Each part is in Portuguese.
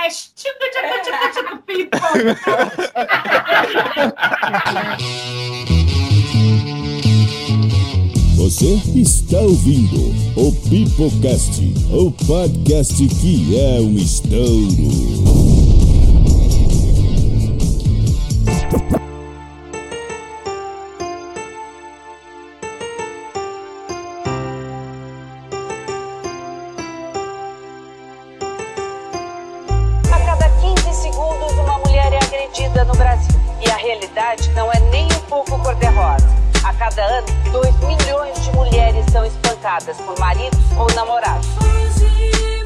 Pipocast. Tico, tico, tico, tico, pipo. Você está ouvindo o Pipocast, o podcast que é um estouro. Por maridos ou namorados.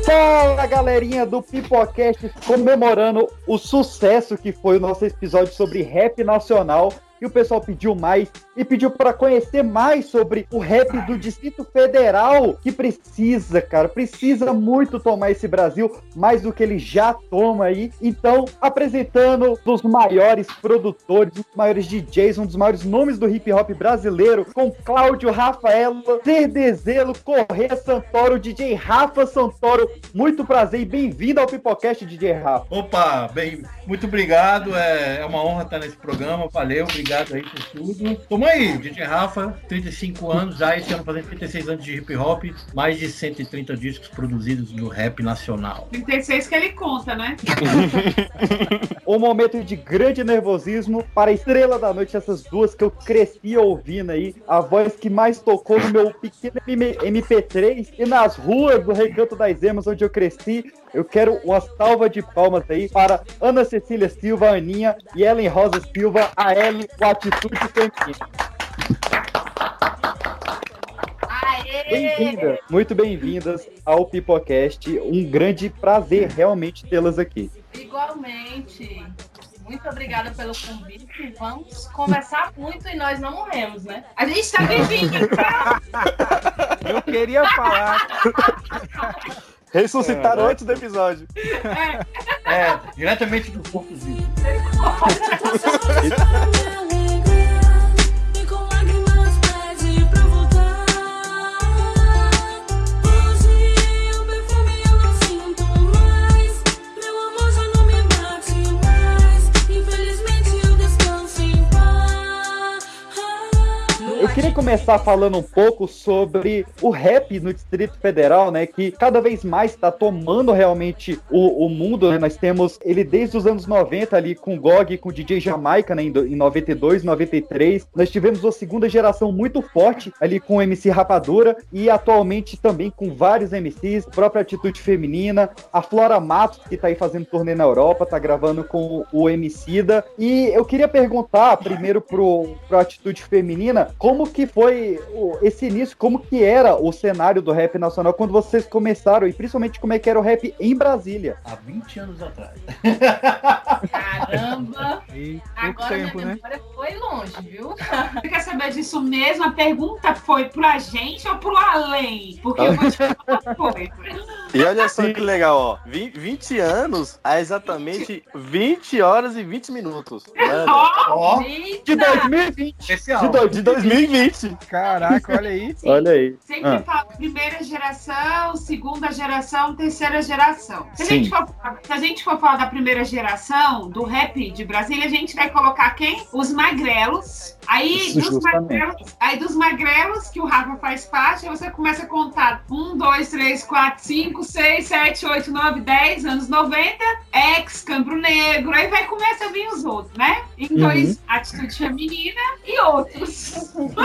Fala galerinha do Pipocast comemorando o sucesso que foi o nosso episódio sobre rap nacional. E o pessoal pediu mais e pediu para conhecer mais sobre o rap do Distrito Federal, que precisa, cara, precisa muito tomar esse Brasil mais do que ele já toma aí. Então, apresentando dos maiores produtores, dos maiores DJs, um dos maiores nomes do hip hop brasileiro, com Cláudio Rafaela, Cerdezelo, Correia Santoro, DJ Rafa Santoro. Muito prazer e bem-vindo ao Pipocast, DJ Rafa. Opa, bem, muito obrigado. É, é uma honra estar nesse programa. Valeu, obrigado aí por tudo. Tamo aí, DJ Rafa, 35 anos, já esse ano fazendo 36 anos de hip hop, mais de 130 discos produzidos no rap nacional. 36 que ele conta, né? Um momento de grande nervosismo para a estrela da noite, essas duas que eu cresci ouvindo aí, a voz que mais tocou no meu pequeno MP3 e nas ruas do Recanto das Emas, onde eu cresci. Eu quero uma salva de palmas aí para Ana Cecília Silva, a Aninha e Ellen Rosa Silva, a Ellen com atitude feminina. Bem-vindas, muito bem-vindas ao Pipocast. Um grande prazer realmente tê-las aqui. Igualmente. Muito obrigada pelo convite. Vamos conversar muito e nós não morremos, né? A gente tá vivinho, Eu queria falar. Ressuscitaram antes do episódio. É, diretamente do corpo queria começar falando um pouco sobre o rap no Distrito Federal, né? Que cada vez mais está tomando realmente o, o mundo, né? Nós temos ele desde os anos 90 ali com GOG, com DJ Jamaica, né? Em, em 92, 93. Nós tivemos uma segunda geração muito forte ali com o MC Rapadura e atualmente também com vários MCs, própria Atitude Feminina, a Flora Matos, que tá aí fazendo turnê na Europa, tá gravando com o Emicida. E eu queria perguntar primeiro pro, pro Atitude Feminina, como que foi esse início, como que era o cenário do rap nacional quando vocês começaram, e principalmente como é que era o rap em Brasília. Há 20 anos atrás. Caramba! E Agora tempo, minha né? memória foi longe, viu? Você quer saber disso mesmo? A pergunta foi pra gente ou pro além? Porque eu vou te falar foi. E olha só que legal, ó. Vi- 20 anos a exatamente 20 horas e 20 minutos. Mano, Ó, De Eita! 2020. especial. De, dois- de 2020. Caraca, olha aí. Olha aí. Sempre Ah. fala primeira geração, segunda geração, terceira geração. Se a, Sim. gente for, se a gente for falar da primeira geração do rap de Brasília, a gente vai colocar quem? Os magrelos. Aí Isso, dos, magrelos, aí dos magrelos, que o Rafa faz parte, aí você começa a contar um, dois, três, quatro, cinco, seis, sete, oito, nove, dez, anos 90, ex, Campro Negro, aí vai começa a vir os outros, né? Em dois, atitude feminina e outros.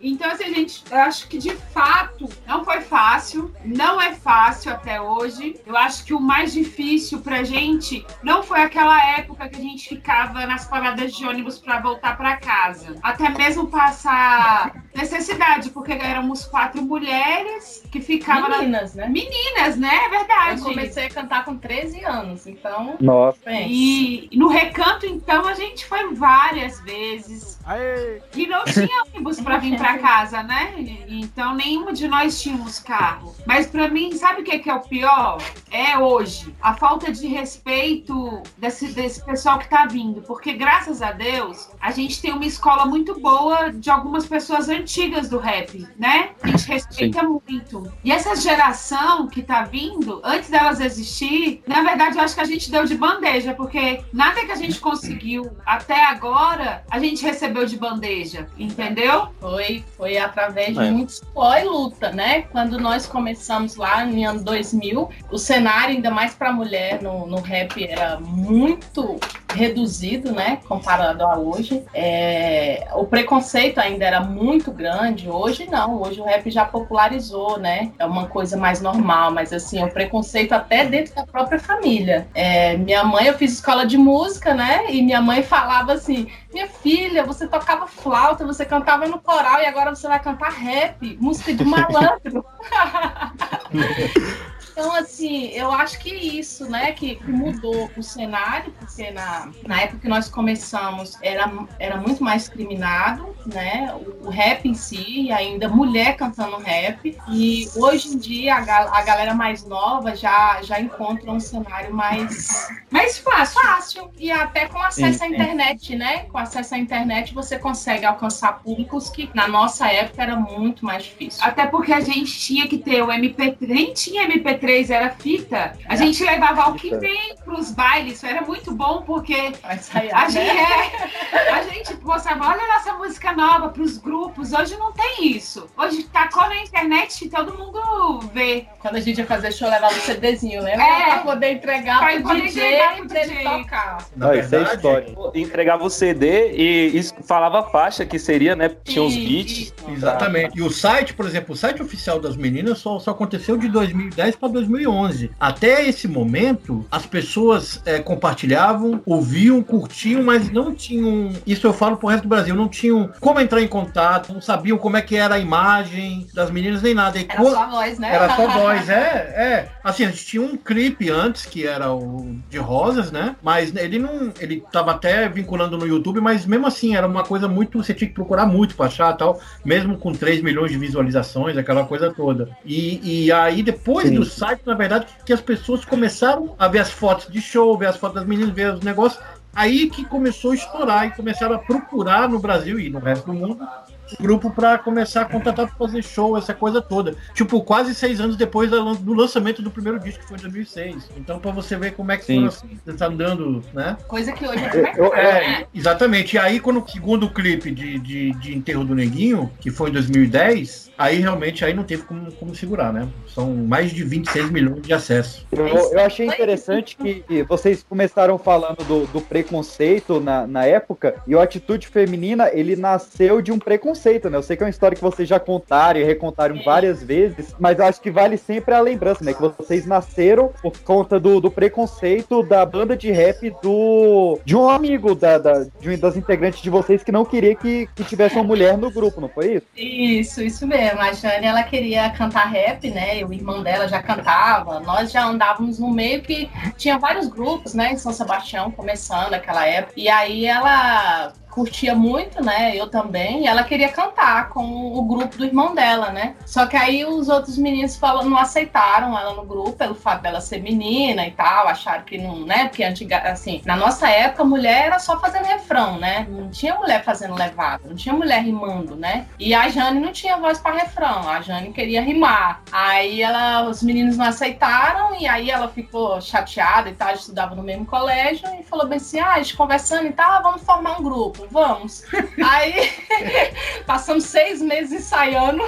Então, assim, a gente, eu acho que de fato não foi fácil, não é fácil até hoje. Eu acho que o mais difícil pra gente não foi aquela época que a gente ficava nas paradas de ônibus pra voltar pra casa. Até mesmo passar necessidade, porque éramos quatro mulheres que ficavam na... Meninas, né? Meninas, né? É verdade. Eu comecei a cantar com 13 anos, então. Nossa. E no recanto, então, a gente foi várias vezes. Aê! E não tinha ônibus pra vir pra casa, né? Então nenhuma de nós tínhamos carro. Mas pra mim, sabe o que, que é o pior? É hoje. A falta de respeito desse, desse pessoal que tá vindo. Porque graças a Deus, a gente tem uma escola muito boa de algumas pessoas antigas do rap, né? A gente respeita muito. E essa geração que tá vindo, antes delas existir, que, na verdade, eu acho que a gente deu de bandeja, porque nada que a gente conseguiu até agora, a gente recebeu de bandeja, entendeu? Foi, foi através de É. muito suor e luta, né? Quando nós começamos lá no ano 2000, o cenário, ainda mais para mulher no, no rap, era muito reduzido, né? Comparado a hoje. É, o preconceito ainda era muito grande. Hoje não. Hoje o rap já popularizou, né? É uma coisa mais normal. Mas assim, o preconceito até dentro da própria família. É, minha mãe, eu fiz escola de música, né? E minha mãe falava assim: minha filha, você tocava flauta, você cantava no coral e agora você vai cantar rap, música de malandro. Então, assim, eu acho que isso, né, que mudou o cenário, porque na, na época que nós começamos era, era muito mais discriminado, né, o, o rap em si, e ainda mulher cantando rap, e hoje em dia a, ga- a galera mais nova já, já encontra um cenário mais, mais fácil, fácil, e até com acesso à internet, né, com acesso à internet você consegue alcançar públicos que na nossa época era muito mais difícil. Até porque a gente tinha que ter o MP3, nem tinha MP3, era fita. A gente levava o que vem pros bailes, isso era muito bom, porque a né? gente, é, a gente postava, olha a nossa música nova pros grupos. Hoje não tem isso. Hoje tacou na internet e todo mundo vê. Quando a gente ia fazer show, levava o CDzinho, né? É. Pra poder entregar Pra pro poder DJ entregar pro pra DJ. tocar. Não, isso é história. Entregava o CD e falava a faixa que seria, né? Tinha os beats. Exatamente. E o site, por exemplo, o site oficial das meninas só, só aconteceu de 2010 para 2011. Até esse momento, as pessoas é, compartilhavam, ouviam, curtiam, mas não tinham. Isso eu falo pro resto do Brasil, não tinham como entrar em contato, não sabiam como é que era a imagem das meninas nem nada. E Era quando- só a voz, né? Era só voz, é, é. Assim, a gente tinha um clipe antes, que era o de Rosas, né? Mas ele não. Ele tava até vinculando no YouTube, mas mesmo assim, era uma coisa muito. Você tinha que procurar muito pra achar tal, mesmo com 3 milhões de visualizações, aquela coisa toda. E, e aí, depois Sim. do site, na verdade, que as pessoas começaram a ver as fotos de show, ver as fotos das meninas, ver os negócios. Aí que começou a estourar e começaram a procurar no Brasil e no resto do mundo grupo pra começar a contratar pra fazer show, essa coisa toda. Tipo, quase seis anos depois do lançamento do primeiro disco, que foi em 2006. Então, pra você ver como é que Sim. foram assim, você tá andando, né? Coisa que hoje Eu- é eu- É, exatamente. E aí, quando o segundo clipe de, de, de Enterro do Neguinho, que foi em 2010, aí realmente aí não teve como, como segurar, né? São mais de 26 milhões de acessos. Eu, eu achei interessante que vocês começaram falando do, do preconceito na, na época, e o Atitude Feminina, ele nasceu de um preconceito, né? Eu sei que é uma história que vocês já contaram e recontaram várias vezes, mas eu acho que vale sempre a lembrança, né? Que vocês nasceram por conta do, do preconceito da banda de rap do de um amigo da, da- de uma das integrantes de vocês que não queria que, que tivesse uma mulher no grupo, não foi isso? Isso, isso mesmo. A Jane, ela queria cantar rap, né? O irmão dela já cantava. Nós já andávamos no meio que tinha vários grupos, né? Em São Sebastião, começando aquela época. E aí ela curtia muito, né? Eu também. E ela queria cantar com o grupo do irmão dela, né? Só que aí os outros meninos falam, não aceitaram ela no grupo pelo fato dela ser menina e tal, acharam que não, né? Porque antiga, assim, na nossa época, mulher era só fazendo refrão, né? Não tinha mulher fazendo levada, não tinha mulher rimando, né? E a Jane não tinha voz para refrão, a Jane queria rimar. Aí ela, os meninos não aceitaram e aí ela ficou chateada e tal, estudava no mesmo colégio e falou bem assim: "Ah, a gente conversando e tal, vamos formar um grupo, vamos". Aí passamos seis meses ensaiando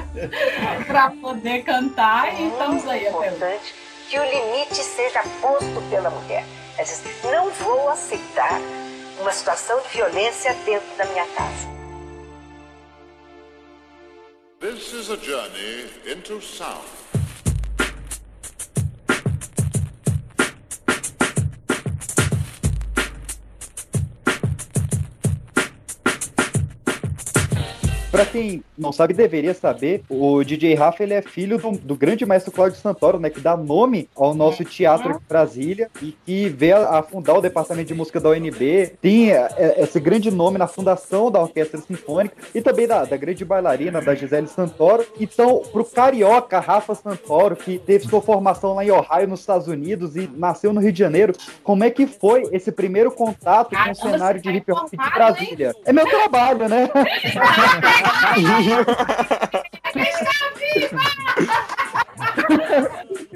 para poder cantar e estamos aí até hoje. importante que o limite seja posto pela mulher. Ela diz, não vou aceitar uma situação de violência dentro da minha casa. This is a journey into sound. Pra quem não sabe, deveria saber, o DJ Rafa ele é filho do, do grande maestro Cláudio Santoro, né? Que dá nome ao nosso teatro aqui em Brasília e que veio a, a fundar o departamento de música da UNB. Tem é, é, esse grande nome na fundação da Orquestra Sinfônica e também da, da grande bailarina, da Gisele Santoro. Então, pro carioca Rafa Santoro, que teve sua formação lá em Ohio, nos Estados Unidos, e nasceu no Rio de Janeiro, como é que foi esse primeiro contato com o cenário de tá hip hop de Brasília? É meu trabalho, né? Fala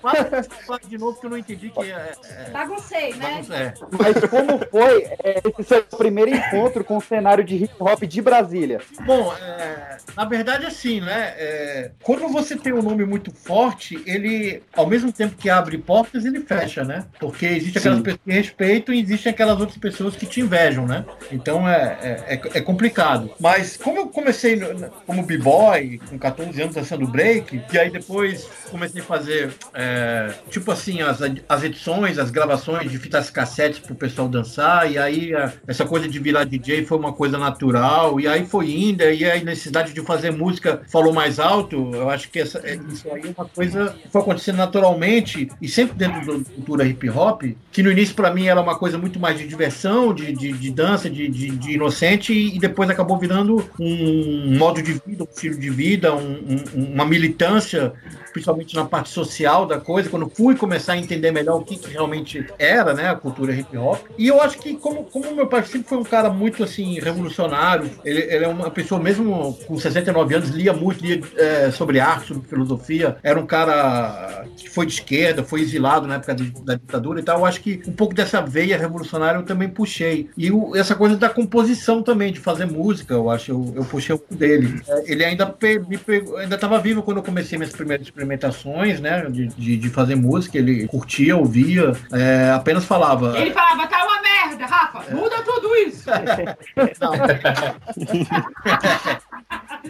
fala de novo que eu não entendi que é. é- Baguncei, né? é. Mas como foi é, esse seu primeiro encontro com o cenário de hip hop de Brasília? Bom, é, na verdade, assim, né? é, quando você tem um nome muito forte, ele, ao mesmo tempo que abre portas, ele fecha, né? Porque existe aquelas Sim. pessoas que respeitam e existem aquelas outras pessoas que te invejam, né? Então é, é, é- é complicado. Mas como eu comecei no- como b-boy, com 14 anos dançando break, e aí depois comecei a fazer, é, tipo assim, as, as edições, as gravações de fitas cassetes pro pessoal dançar, e aí a- essa coisa de virar DJ foi uma coisa natural, e aí foi indo, e a necessidade de fazer música falou mais alto, eu acho que essa, é- isso aí é uma coisa que foi acontecendo naturalmente, e sempre dentro da cultura hip hop, que no início para mim era uma coisa muito mais de diversão, de, de, de dança, de, de, de inocente, e depois acabou virando um modo de vida, um estilo de vida, um- um- uma militância, principalmente na parte social da coisa, quando fui começar a entender melhor o que, que realmente era, né, a cultura hip hop. E eu acho que como, como meu pai sempre foi um cara muito assim revolucionário, ele, ele é uma pessoa mesmo com 69 anos lia muito, lia é, sobre arte, sobre filosofia, era um cara que foi de esquerda, foi exilado na época de- da ditadura e tal. Eu acho que um pouco dessa veia revolucionária eu também puxei. E o- essa coisa da composição também, de fazer música, eu acho, eu, eu puxei um pouco dele. É, Ele ainda pe- me pegou, ainda estava vivo quando eu comecei minhas primeiras experimentações, né, de, de, de fazer música. Ele curtia, ouvia, é, apenas falava. Ele falava, tá uma merda, Rafa, muda tudo isso.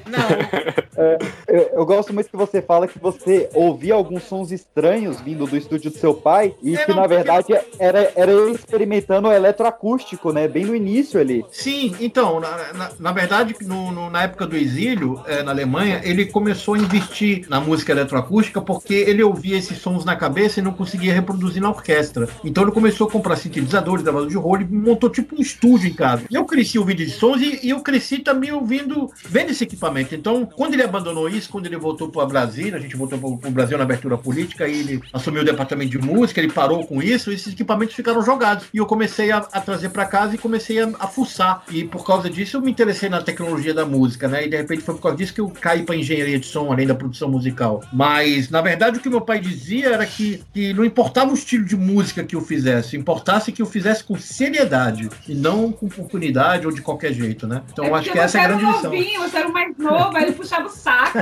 É, eu, eu gosto muito que você fala que você ouvia alguns sons estranhos vindo do estúdio do seu pai e É, que, não, na verdade, era, era ele experimentando o eletroacústico, né? Bem no início ali. Sim, então, na, na, na verdade, no, no- na época do exílio, eh, na Alemanha, ele começou a investir na música eletroacústica porque ele ouvia esses sons na cabeça e não conseguia reproduzir na orquestra. Então ele começou a comprar sintetizadores, gravador de rolo e montou tipo um estúdio em casa. E eu cresci ouvindo esses sons e, e eu cresci também ouvindo, vendo esse equipamento. Então, quando ele abandonou isso, quando ele voltou para Brasília, a gente voltou para o Brasil na abertura política, e ele assumiu o departamento de música, ele parou com isso, esses equipamentos ficaram jogados. E eu comecei a, a trazer para casa e comecei a, a fuçar. E por causa disso eu me interessei na tecnologia da música, né? E de repente foi por causa disso que eu caí para engenharia de som, além da produção musical. Mas, na verdade, o que meu pai dizia era que, que não importava o estilo de música que eu fizesse, importasse que eu fizesse com seriedade e não com oportunidade ou de qualquer jeito, né? Então eu acho que essa é a grande lição. você era o mais novo, aí ele puxava o saco.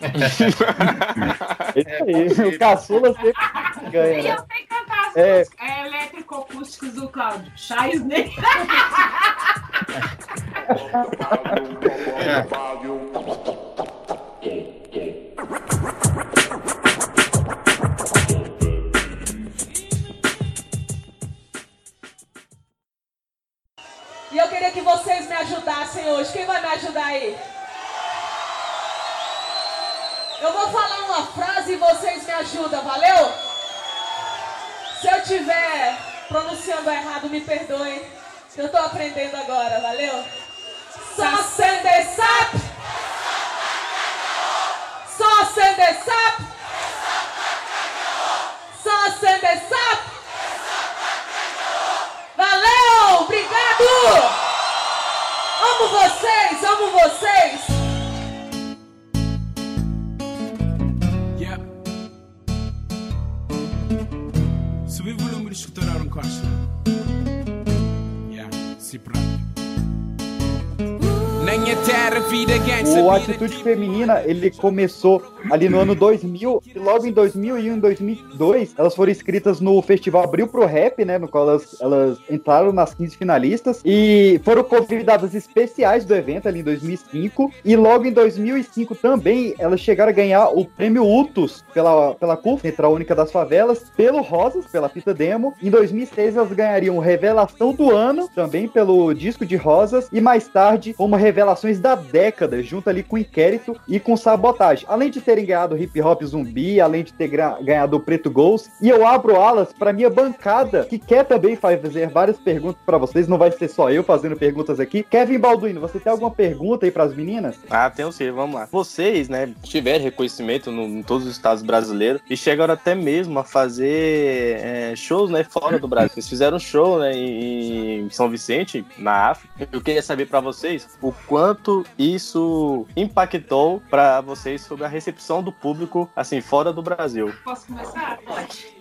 É isso aí. O caçula sempre ganha, E né? eu sei cantar as É. músicas é, elétrico-acústicos do Cláudio. Chaisney. E eu queria que vocês me ajudassem hoje. Quem vai me ajudar aí? Eu vou falar uma frase e vocês me ajudam, valeu? Se eu tiver pronunciando errado, me perdoem. Eu tô aprendendo agora, valeu? Só sende sap. Só sende sap. Só sende sap. Obrigado! Amo vocês, amo vocês! Yeah. Subi o volume de escutar a Costa. Yeah, se pronto. O Atitude Feminina, ele começou ali no ano 2000, e logo em 2001 e 2002, elas foram inscritas no Festival Abril pro Rap, né, no qual elas, elas entraram nas 15 finalistas, e foram convidadas especiais do evento ali em 2005, e logo em 2005 também, elas chegaram a ganhar o prêmio UTUS pela, pela CUF, Central Única das Favelas, pelo Rosas, pela fita demo, em 2006 elas ganhariam Revelação do Ano, também pelo disco de Rosas, e mais tarde como Revelações da Década, junto ali com Inquérito e com Sabotagem. Além de terem ganhado Hip Hop Zumbi, além de ter ganhado o Preto Gols, e eu abro alas para minha bancada, que quer também fazer várias perguntas para vocês, não vai ser só eu fazendo perguntas aqui. Kevin Balduino, você tem alguma pergunta aí para as meninas? Ah, tem sim, vamos lá. Vocês, né, tiveram reconhecimento no- em todos os estados brasileiros e chegaram até mesmo a fazer é, shows, né, fora do Brasil. Vocês fizeram um show, né, em São Vicente, na África. Eu queria saber pra vocês o, quanto isso impactou pra vocês sobre a recepção do público, assim, fora do Brasil. Posso começar? Pode.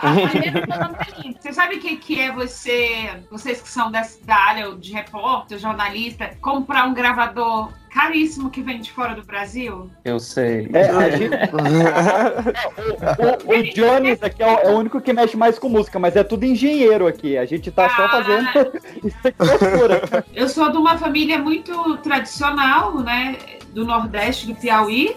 Primeiro, meu nome é. Você sabe o que, que é você, vocês que são dessa, da área de repórter, jornalista, comprar um gravador caríssimo que vem de fora do Brasil? Eu sei. É, a gente- o, o Jones aqui é o, é o único que mexe mais com música, mas é tudo engenheiro aqui. A gente tá só fazendo isso aqui é. Eu sou de uma família muito tradicional, né? Do Nordeste, do Piauí.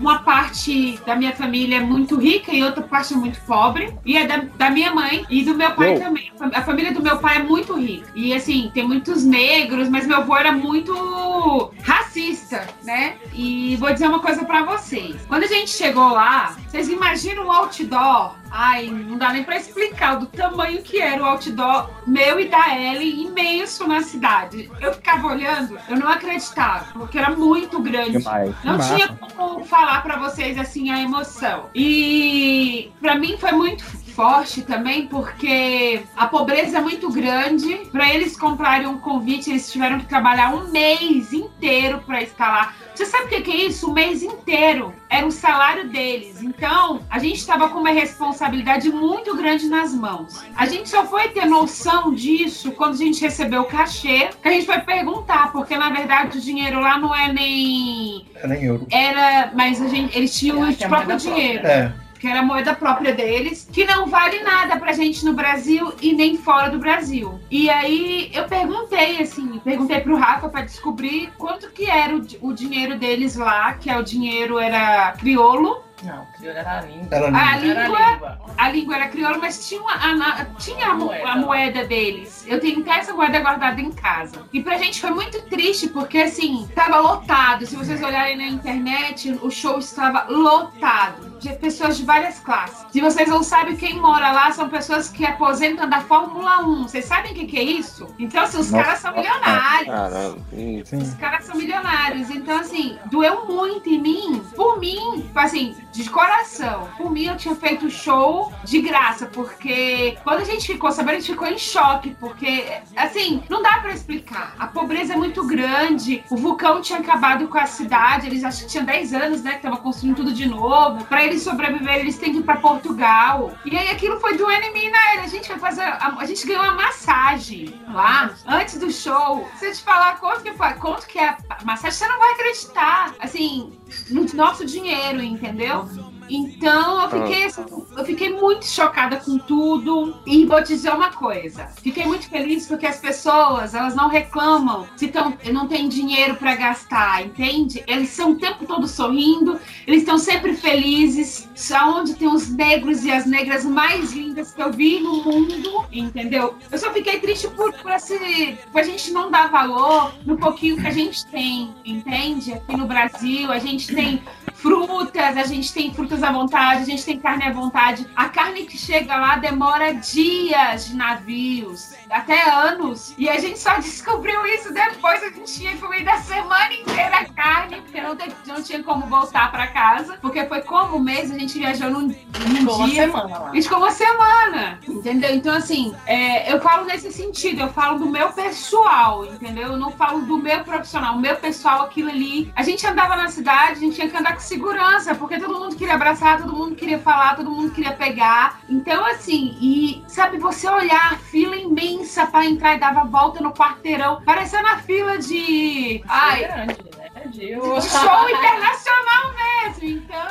Uma parte da minha família é muito rica e outra parte é muito pobre. E é da, da minha mãe e do meu pai Eu. também. A família do meu pai é muito rica. E assim, tem muitos negros, mas meu avô era muito racista, né? E vou dizer uma coisa pra vocês. Quando a gente chegou lá, vocês imaginam um outdoor? Ai, não dá nem pra explicar do tamanho que era o outdoor meu e da Ellie imenso na cidade. Eu ficava olhando, eu não acreditava, porque era muito grande. Demais. Não Que tinha como falar pra vocês assim a emoção. E pra mim foi muito forte também porque a pobreza é muito grande. Pra eles comprarem um convite, eles tiveram que trabalhar um mês inteiro pra estar lá. Você sabe o que que é isso? Um mês inteiro. Era o salário deles. Então, a gente estava com uma responsabilidade muito grande nas mãos. A gente só foi ter noção disso quando a gente recebeu o cachê, que a gente foi perguntar, porque na verdade o dinheiro lá não é nem É nem euro. era, mas a gente, eles tinham o é próprio moeda dinheiro. própria. É. Que era a moeda própria deles, que não vale nada pra gente no Brasil e nem fora do Brasil. E aí eu perguntei, assim, perguntei pro Rafa pra descobrir quanto que era o, o dinheiro deles lá, que é o dinheiro era crioulo. Não, crioulo era a língua. Era A Era língua, a língua era crioula, mas tinha, uma- a, tinha a, mo- Moeda. a moeda deles. Eu tenho até essa moeda guardada em casa. E pra gente foi muito triste, porque assim, tava lotado. Se vocês olharem na internet, o show estava lotado. De pessoas de várias classes. Se vocês não sabem, quem mora lá são pessoas que aposentam da Fórmula 1. Vocês sabem o que, que é isso? Então, assim, os Nossa. caras são milionários. Caramba. Hum. Os caras são milionários. Então, assim, doeu muito em mim. Por mim, assim, de coração. Por mim, eu tinha feito show de graça. Porque quando a gente ficou sabendo, a gente ficou em choque. Porque, assim, não dá pra explicar. A pobreza é muito grande. O vulcão tinha acabado com a cidade. Eles acho que tinham 10 anos, né? Que tava construindo tudo de novo. Pra eles sobreviverem, eles têm que ir pra Portugal. E aí aquilo foi doendo em mim, né? A gente foi fazer. A, a gente ganhou uma massagem lá antes do show. Se eu te falar quanto que foi, quanto que é a massagem, você não vai acreditar. Assim, no nosso dinheiro, entendeu? Então eu fiquei, assim, eu fiquei muito chocada com tudo. E vou dizer uma coisa: fiquei muito feliz porque as pessoas elas não reclamam se tão, não tem dinheiro pra gastar, entende? Eles são o tempo todo sorrindo, eles estão sempre felizes. Onde tem os negros e as negras mais lindas que eu vi no mundo, entendeu? Eu só fiquei triste por, por, esse, por a gente não dar valor no pouquinho que a gente tem, entende? Aqui no Brasil, a gente tem frutas, a gente tem frutas à vontade, a gente tem carne à vontade. A carne que chega lá demora dias de navios, até anos. E a gente só descobriu isso depois. A gente tinha comido a semana inteira a carne, porque não, não tinha como voltar pra casa. Porque foi como um mês, a gente viajou num, num Ficou uma dia. semana lá. A gente ficou uma semana, entendeu? Então, assim, é, eu falo nesse sentido, eu falo do meu pessoal, entendeu? Eu não falo do meu profissional. O meu pessoal, aquilo ali. A gente andava na cidade, a gente tinha que andar com segurança, porque todo mundo queria abraçar, todo mundo queria falar, todo mundo queria pegar. Então, assim, e sabe, você olhar, fila imensa pra entrar e dava volta no quarteirão, parecendo a fila de. Ai, grande, né? De show internacional mesmo. Então,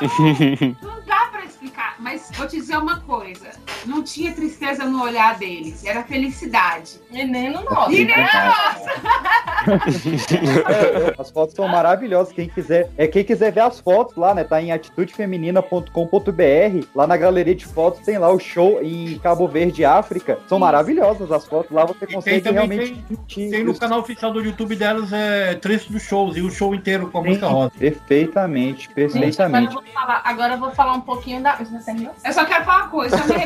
não dá pra explicar. Mas vou te dizer uma coisa: não tinha tristeza no olhar deles, era felicidade. E nem no nosso. E nem no nosso. As fotos são maravilhosas. Quem quiser, é, quem quiser ver as fotos lá, né? Tá em atitudefeminina.com.br. Lá na galeria de fotos tem lá o show em Cabo Verde, África. São maravilhosas as fotos. Lá você Tem consegue também realmente tem, tem no canal oficial do YouTube delas é trecho dos shows e o show inteiro com a música rosa. Perfeitamente, Gente, agora eu, perfeitamente. vou falar, agora eu vou falar um pouquinho da. Você terminou? Eu só quero falar uma coisa. só me-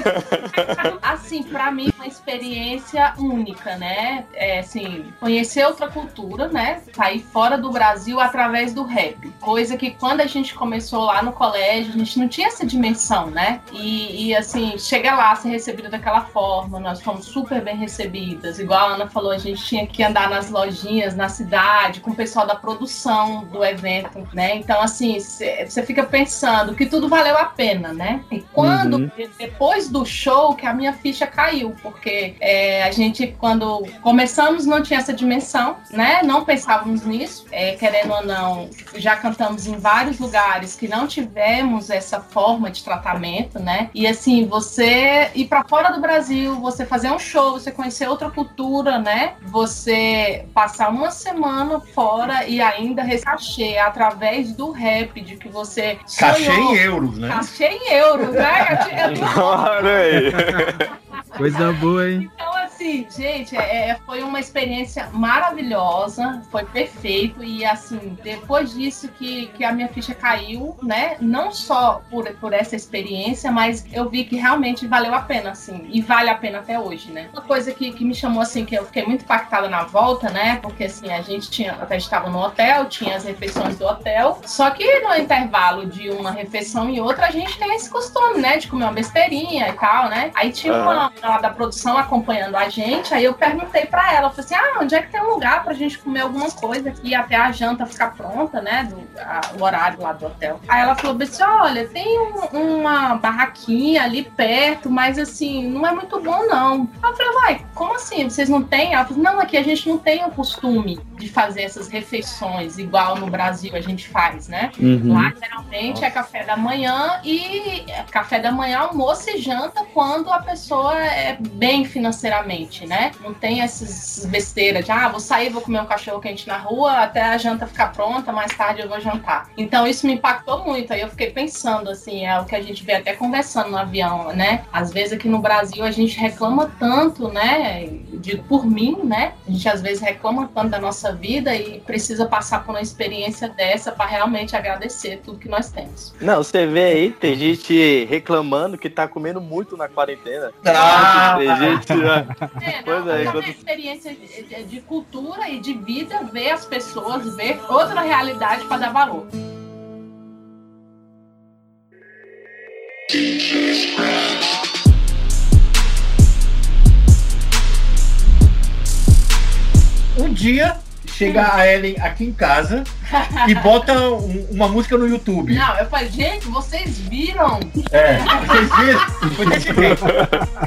Assim, pra mim, uma experiência única, né? É, assim, conhecer outra cultura cultura, né? Sair fora do Brasil através do rap. Coisa que quando a gente começou lá no colégio, a gente não tinha essa dimensão, né? E, e, assim, chega lá, ser recebida daquela forma, nós fomos super bem recebidas. Igual a Ana falou, a gente tinha que andar nas lojinhas, na cidade, com o pessoal da produção do evento, né? Então, assim, você fica pensando que tudo valeu a pena, né? E quando, Uhum. depois do show, que a minha ficha caiu, porque é, a gente, quando começamos, não tinha essa dimensão, né? Não pensávamos nisso, é, querendo ou não, já cantamos em vários lugares que não tivemos essa forma de tratamento, né? E assim, você ir para fora do Brasil, você fazer um show, você conhecer outra cultura, né? Você passar uma semana fora e ainda receber através do rap, de que você Cachê sonhou. em euros, né? Cachê em euros, né? Olha aí. Coisa boa, hein? Então, assim, gente, é, é- foi uma experiência maravilhosa, foi perfeito. E, assim, depois disso que, que a minha ficha caiu, né? Não só por, por essa experiência, mas eu vi que realmente valeu a pena, assim. E vale a pena até hoje, né? Uma coisa que, que me chamou, assim, que eu fiquei muito impactada na volta, né? Porque, assim, a gente tinha, até estava no hotel, tinha as refeições do hotel. Só que no intervalo de uma refeição e outra, a gente tem esse costume, né? De comer uma besteirinha e tal, né? Aí tinha uma. Lá da produção acompanhando a gente, aí eu perguntei pra ela, falei assim, ah, onde é que tem um lugar pra gente comer alguma coisa aqui até a janta ficar pronta, né, do, a- o horário lá do hotel. Aí ela falou assim, olha, tem um- uma barraquinha ali perto, mas assim, não é muito bom não. Aí eu falei, uai, como assim, vocês não têm? Ela falou, não, aqui a gente não tem o costume de fazer essas refeições igual no Brasil a gente faz, né? Uhum. Lá geralmente é café da manhã e é café da manhã, almoço e janta quando a pessoa é bem financeiramente, né? Não tem essas besteiras de, ah, vou sair, vou comer um cachorro quente na rua até a janta ficar pronta, mais tarde eu vou jantar. Então isso me impactou muito. Aí eu fiquei pensando, assim, é o que a gente vê até conversando no avião, né? Às vezes aqui no Brasil a gente reclama tanto, né? De, por mim, né? A gente às vezes reclama tanto da nossa vida e precisa passar por uma experiência dessa para realmente agradecer tudo que nós temos. Não, você vê aí, tem gente reclamando que tá comendo muito na quarentena. Ah! Tem gente. né? É, Pois não, é, é uma enquanto- experiência de, de- de cultura e de vida, ver as pessoas, ver outra realidade para dar valor. Um dia chega a Ellen aqui em casa e bota um- uma música no YouTube. Não, eu falei, gente, vocês viram? É, vocês viram? Foi desse jeito.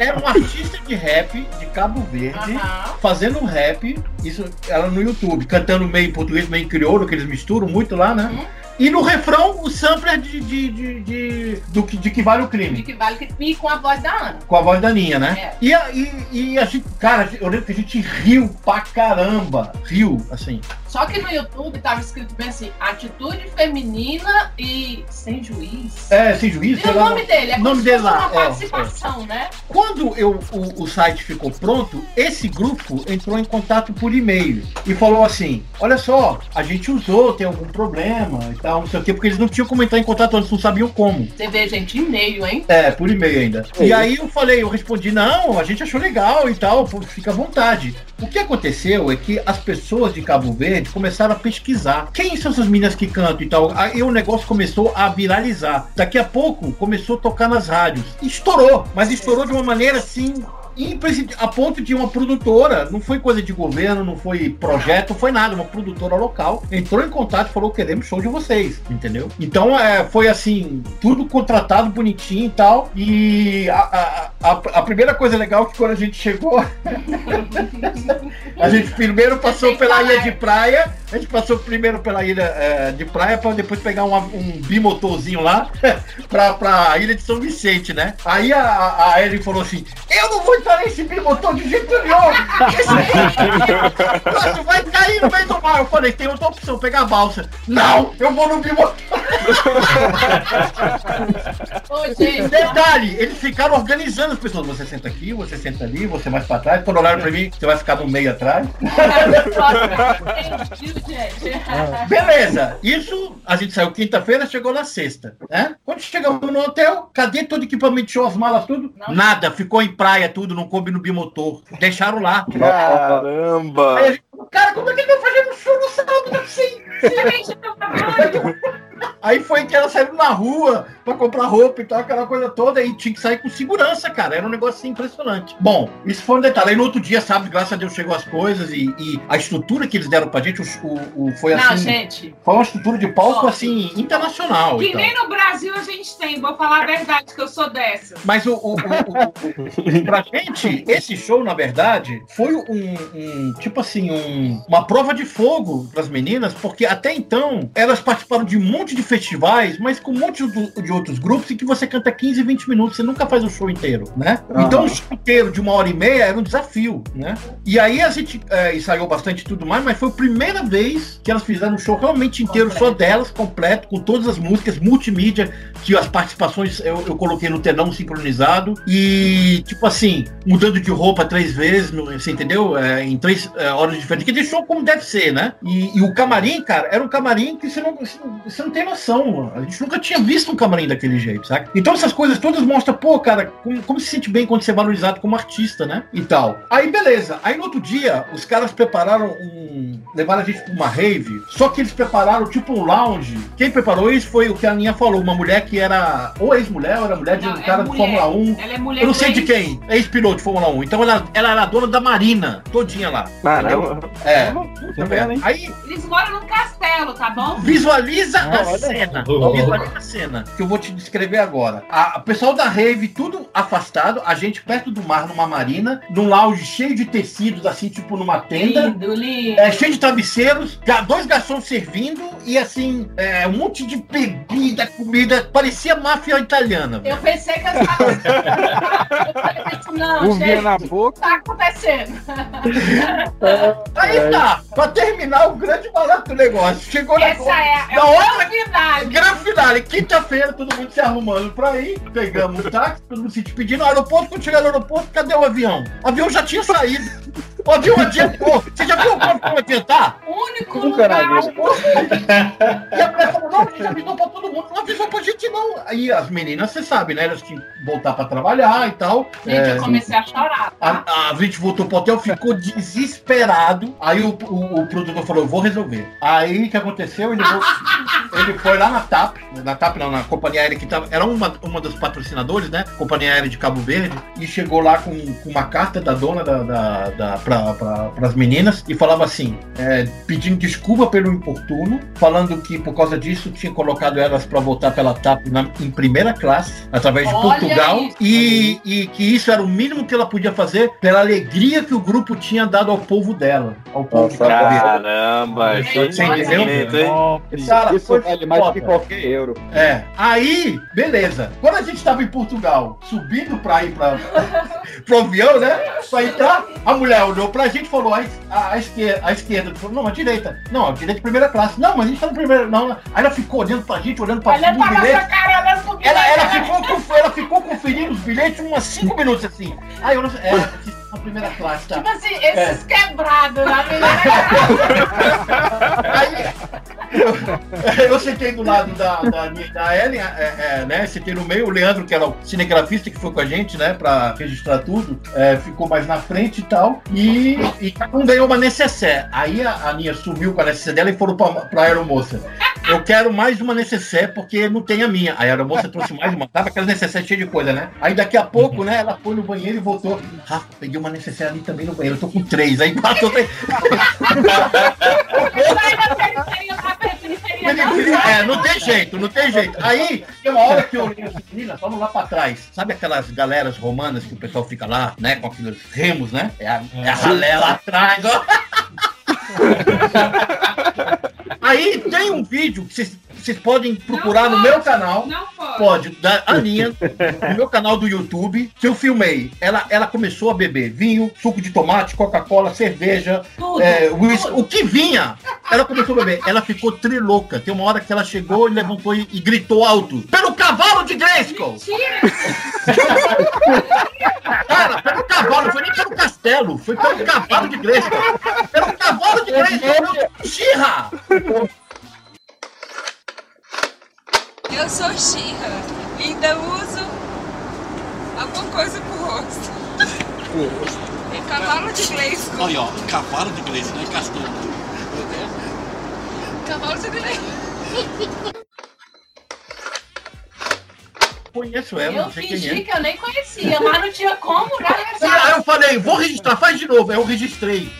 Era um artista de rap de Cabo Verde fazendo rap, isso ela no YouTube, cantando meio em português, meio em crioulo, que eles misturam muito lá, né? E no refrão, o sampler de, de, de, de- do que, de que vale o crime. De que vale que e com a voz da Ana. Com a voz da Ninha, né? É. E, a, e, e a gente, cara, eu lembro que a gente riu pra caramba. Riu, assim. Só que no YouTube tava escrito bem assim, atitude feminina e sem juiz. É, sem juízo. E o lá, nome dele, é o nome dele lá. uma é, é. participação, né? Quando eu, o, o site ficou pronto, esse grupo entrou em contato por e-mail e falou assim: olha só, a gente usou, tem algum problema e tal, não sei o quê, porque eles não tinham como entrar em contato, eles não sabiam como. Você vê, gente, e-mail, hein? É, por e-mail ainda. É E aí eu falei, eu respondi, não, a gente achou legal e tal, fica à vontade. O que aconteceu é que as pessoas de Cabo Verde começaram a pesquisar. Quem são essas meninas que cantam e tal? Aí o negócio começou a viralizar. Daqui a pouco começou a tocar nas rádios. Estourou, mas estourou de uma maneira assim. A ponto de uma produtora, não foi coisa de governo, não foi projeto, foi nada, uma produtora local entrou em contato e falou: queremos show de vocês, entendeu? Então é, foi assim, tudo contratado bonitinho e tal. E a, a, a, a primeira coisa legal é que quando a gente chegou, a gente primeiro passou pela ilha de praia, a gente passou primeiro pela ilha eh, de praia para depois pegar um, um bimotorzinho lá pra, pra ilha de São Vicente, né? Aí a, a a Ellen falou assim: Eu não vou entrar nesse bimotor de jeito nenhum! Esse negócio vai cair no meio do mar. Eu falei: Tem outra opção, pegar a balsa. Não, eu vou no bimotor. Ô, Detalhe, eles ficaram organizando as pessoas. Você senta aqui, você senta ali, você mais pra trás. Quando olharam pra mim, você vai ficar no meio atrás. Beleza, isso a gente saiu quinta-feira, chegou na sexta, né? Quando chegamos no hotel, cadê todo o equipamento show, as malas, tudo? Nada, ficou em praia tudo, não coube no bimotor. Deixaram lá. Caramba! Aí a gente, Cara, como é que ele vai fazer um show no sábado assim? Aí foi que ela saiu na rua pra comprar roupa e tal, aquela coisa toda, e tinha que sair com segurança, cara. Era um negócio assim, impressionante. Bom, isso foi um detalhe. Aí no outro dia, sabe, graças a Deus chegou as coisas e, e a estrutura que eles deram pra gente, o, o- o- foi Não, assim. gente. Foi uma estrutura de palco assim, internacional. Que nem no Brasil a gente tem, vou falar a verdade, que eu sou dessa. Mas o, o, o, o- pra gente, esse show, na verdade, foi um, um- tipo assim, um- uma prova de fogo pras meninas, porque até então elas participaram de um monte de festivais, mas com um monte de, outros grupos em que você canta 15, 20 minutos, você nunca faz o show inteiro, né? Aham. Então o show inteiro de uma hora e meia era um desafio, né? E aí a gente é, ensaiou bastante e tudo mais, mas foi a primeira vez que elas fizeram um show realmente inteiro só delas, completo, com todas as músicas, multimídia, que as participações eu, eu coloquei no telão sincronizado e, tipo assim, mudando de roupa três vezes, você entendeu? É, em três é, horas diferentes, que deixou como deve ser, né? E, e o camarim, cara, era um camarim que você não, você não- não tem noção, mano. A gente nunca tinha visto um camarim daquele jeito, sabe? Então essas coisas todas mostram, pô, cara, como, como se sente bem quando você é valorizado como artista, né? E tal. Aí, beleza. Aí no outro dia, os caras prepararam um. levaram a gente pra uma rave, só que eles prepararam tipo um lounge. Quem preparou isso foi o que a Aninha falou, uma mulher que era ou ex-mulher, ou era mulher de Não, um é cara de mulher. Fórmula 1. Ela é mulher Eu não sei de quem. É ex-piloto de Fórmula 1. Então ela, ela era dona da Marina, todinha lá. Caramba. É. tá vendo? Aí Eles moram num castelo, tá bom? Visualiza Ah, a olha. cena. Visualiza a cena que eu vou te descrever agora. A, o pessoal da rave, tudo afastado, a gente perto do mar, numa marina, num lounge cheio de tecidos, assim, tipo numa tenda. Lindo, lindo. É, cheio de travesseiros, dois garçons servindo e assim, é, um monte de bebida, comida. Parecia máfia italiana. Eu pensei que eu tava. Eu falei assim, não, Um gente, na o que tá acontecendo? Aí tá, pra terminar o grande barato do negócio. Chegou na, Essa é- é na outra grande finale. Grande finale. Quinta-feira, todo mundo se arrumando pra ir. Pegamos um táxi, todo mundo se despedindo. No aeroporto, quando chegar no aeroporto, cadê o avião? O avião já tinha saído. O avião adiantou. Você já viu o quanto foi adiantar? O único Nunca lugar. E a mulher falou, não, a gente avisou pra todo mundo. Não avisou pra gente, não. Aí as meninas, você sabe, né? Elas tinham que voltar pra trabalhar e tal. Gente, É, eu comecei a chorar. tá? a, a gente voltou pro hotel, ficou desesperado. Aí o, o, o produtor falou, eu vou resolver. Aí o que aconteceu? Ele, levou- ele foi lá na TAP, na TAP não, na companhia aérea que tava. Era uma, uma dos patrocinadores, né? Companhia Aérea de Cabo Verde, e chegou lá com, com uma carta da dona da, da, da, pra, pra, pras meninas e falava assim, é, pedindo desculpa pelo importuno, falando que por causa disso tinha colocado elas pra voltar pela TAP na- em primeira classe, através de Olha Portugal, e, e que isso era o mínimo que ela podia fazer pela alegria que o grupo tinha dado ao povo dela, ao povo de Cabo Verde. Caramba, Você entendeu? Cara, isso foi vale mais que qualquer euro. É, aí, beleza. Quando a gente tava em Portugal, subindo pra ir pra, pro avião, né? Pra entrar, a mulher olhou pra gente e falou: a, a, a esquerda, a esquerda. Falou, não, a direita. Não, a direita primeira classe. Não, mas a gente tá no primeiro. Não. Aí ela ficou olhando pra gente, olhando pra Olha cima pra bilhete. cara, ela subiu. Ela, ela, ficou, conf- ela ficou conferindo os bilhetes umas 5 minutos assim. Aí eu não sei. É, estão na primeira classe, tá? Tipo assim, esses quebrados na Eu, sentei do lado da, da, da Ellen, é, é, né? Sentei no meio, o Leandro, que era o cinegrafista que foi com a gente, né? Pra registrar tudo, é, ficou mais na frente e tal. E, e cada um ganhou uma necessaire. Aí a a Aninha sumiu com a necessaire dela e foram pra, pra aeromoça. Eu quero mais uma necessaire porque não tem a minha. Aí a aeromoça trouxe mais uma. Tava aquela necessaire cheia de coisa, né? Aí daqui a pouco, né? Ela foi no banheiro e voltou. Rafa, peguei uma necessaire ali também no banheiro. Eu tô com três. Aí passou três. É, não tem jeito, não tem jeito. Aí, tem uma hora que eu olhei assim, menina, vamos lá pra trás. Sabe aquelas galeras romanas que o pessoal fica lá, né, com aqueles remos, né? É a, é a ralé lá atrás, ó. Aí tem um vídeo que vocês vocês podem procurar no meu canal. Não pode. Pode, da Aninha, no meu canal do YouTube, que eu filmei. Ela, ela começou a beber vinho, suco de tomate, Coca-Cola, cerveja, Tudo, é, whisky, o que vinha. Ela começou a beber. Ela ficou trilouca. Tem uma hora que ela chegou e levantou e, e gritou alto: Pelo cavalo de Grayskull! Cara, pelo cavalo, não foi nem pelo castelo, foi pelo cavalo de Grayskull. Pelo cavalo de Grayskull, Xirra! Eu sou Xirra e ainda uso alguma coisa pro rosto. Em cavalo de inglês. Olha, ó, cavalo de inglês, não é castanho. Cavalo de inglês. Conheço ela, Eu não sei fingi quem é. que eu nem conhecia, mas não tinha como, Ah, eu falei, vou registrar, faz de novo. Aí eu registrei.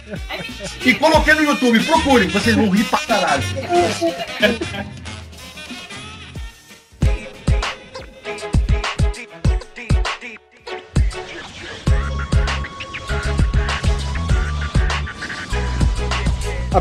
E coloquei no YouTube, procurem, vocês vão rir pra caralho.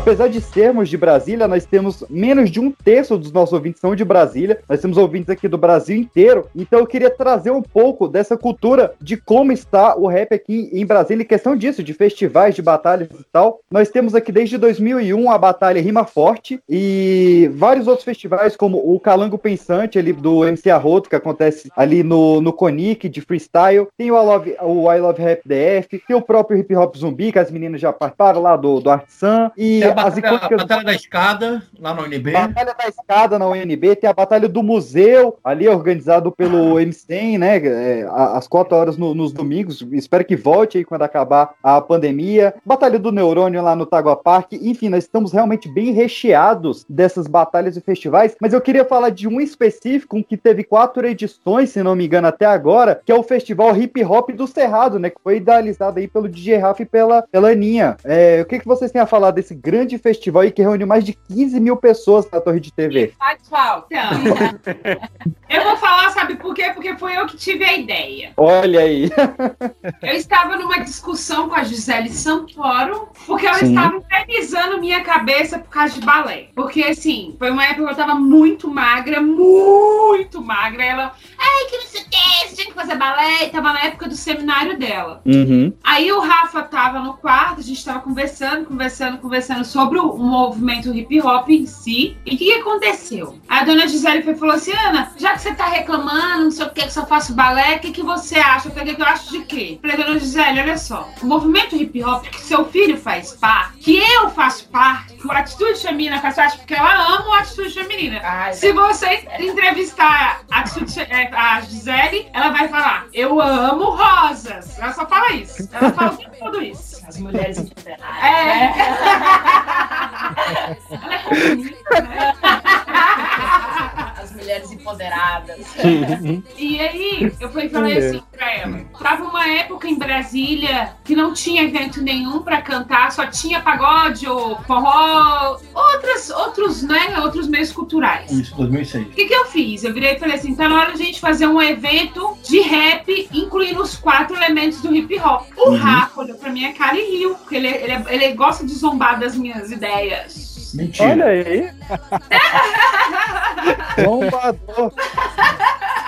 Apesar de sermos de Brasília, nós temos menos de um terço dos nossos ouvintes são de Brasília. Nós temos ouvintes aqui do Brasil inteiro. Então eu queria trazer um pouco dessa cultura de como está o rap aqui em Brasília, em questão disso, de festivais, de batalhas e tal. Nós temos aqui desde 2001 a batalha Rima Forte e vários outros festivais, como o Calango Pensante ali do MC Arroto, que acontece ali no, no Conic de freestyle. Tem o I Love, o I Love Rap DF, tem o próprio Hip Hop Zumbi, que as meninas já participaram lá do, do Artisan. E Tem a as batalha, a icônicas batalha da escada, lá na UNB. Batalha da Escada na UNB, tem a Batalha do Museu, ali organizado pelo MCEM, né? é, às quatro horas no- nos domingos. Espero que volte aí quando acabar a pandemia. Batalha do Neurônio lá no Tagua Park. Enfim, nós estamos realmente bem recheados dessas batalhas e festivais. Mas eu queria falar de um específico, um que teve quatro edições, se não me engano, até agora, que é o Festival Hip Hop do Cerrado, né? Que foi idealizado aí pelo DJ Rafa e pela, pela Aninha. É, o que, que vocês têm a falar desse grande festival aí que reuniu mais de 15 mil pessoas na Torre de TV? Faz falta. Eu vou falar, sabe por quê? Porque foi eu que tive a ideia. Olha aí. Eu estava numa discussão com a Gisele Santoro, porque ela Sim. estava infernizando minha cabeça por causa de balé. Porque, assim, foi uma época que eu tava muito magra, muito magra. Ela, ai, que não sei o que, você tinha que fazer balé. E tava na época do seminário dela. Uhum. Aí o Rafa tava no quarto, a gente tava conversando, conversando, conversando sobre o movimento hip hop em si. E o que, que aconteceu? A dona Gisele foi falou assim: Ana, já que você tá reclamando, não sei o que, que só faço balé, o que, que você acha? Eu falei, que eu acho de quê? Eu falei, dona Gisele, olha só, o movimento hip hop que seu filho faz parte, que eu faço parte, que o Atitude Feminina faz parte, porque ela ama o Atitude Feminina. Se você entrevistar a, Atitude, é, a Gisele, ela vai falar: Eu amo rosas. Ela só fala isso. Ela fala o todo isso. As mulheres empoderadas. É. Ela é né? As mulheres empoderadas. E aí, eu fui e falei assim pra ela: tava uma época em Brasília que não tinha evento nenhum pra cantar, só tinha pagode ou forró, outras, outros, né, outros meios culturais. Isso, 2006. O que, que eu fiz? Eu virei e falei assim: tá na hora de a gente fazer um evento de rap, incluindo os quatro elementos do hip hop. O Uhum. Rafa olhou pra minha cara e riu, porque ele, ele, ele gosta de zombar das minhas ideias. Mentira. Olha aí. Bombador.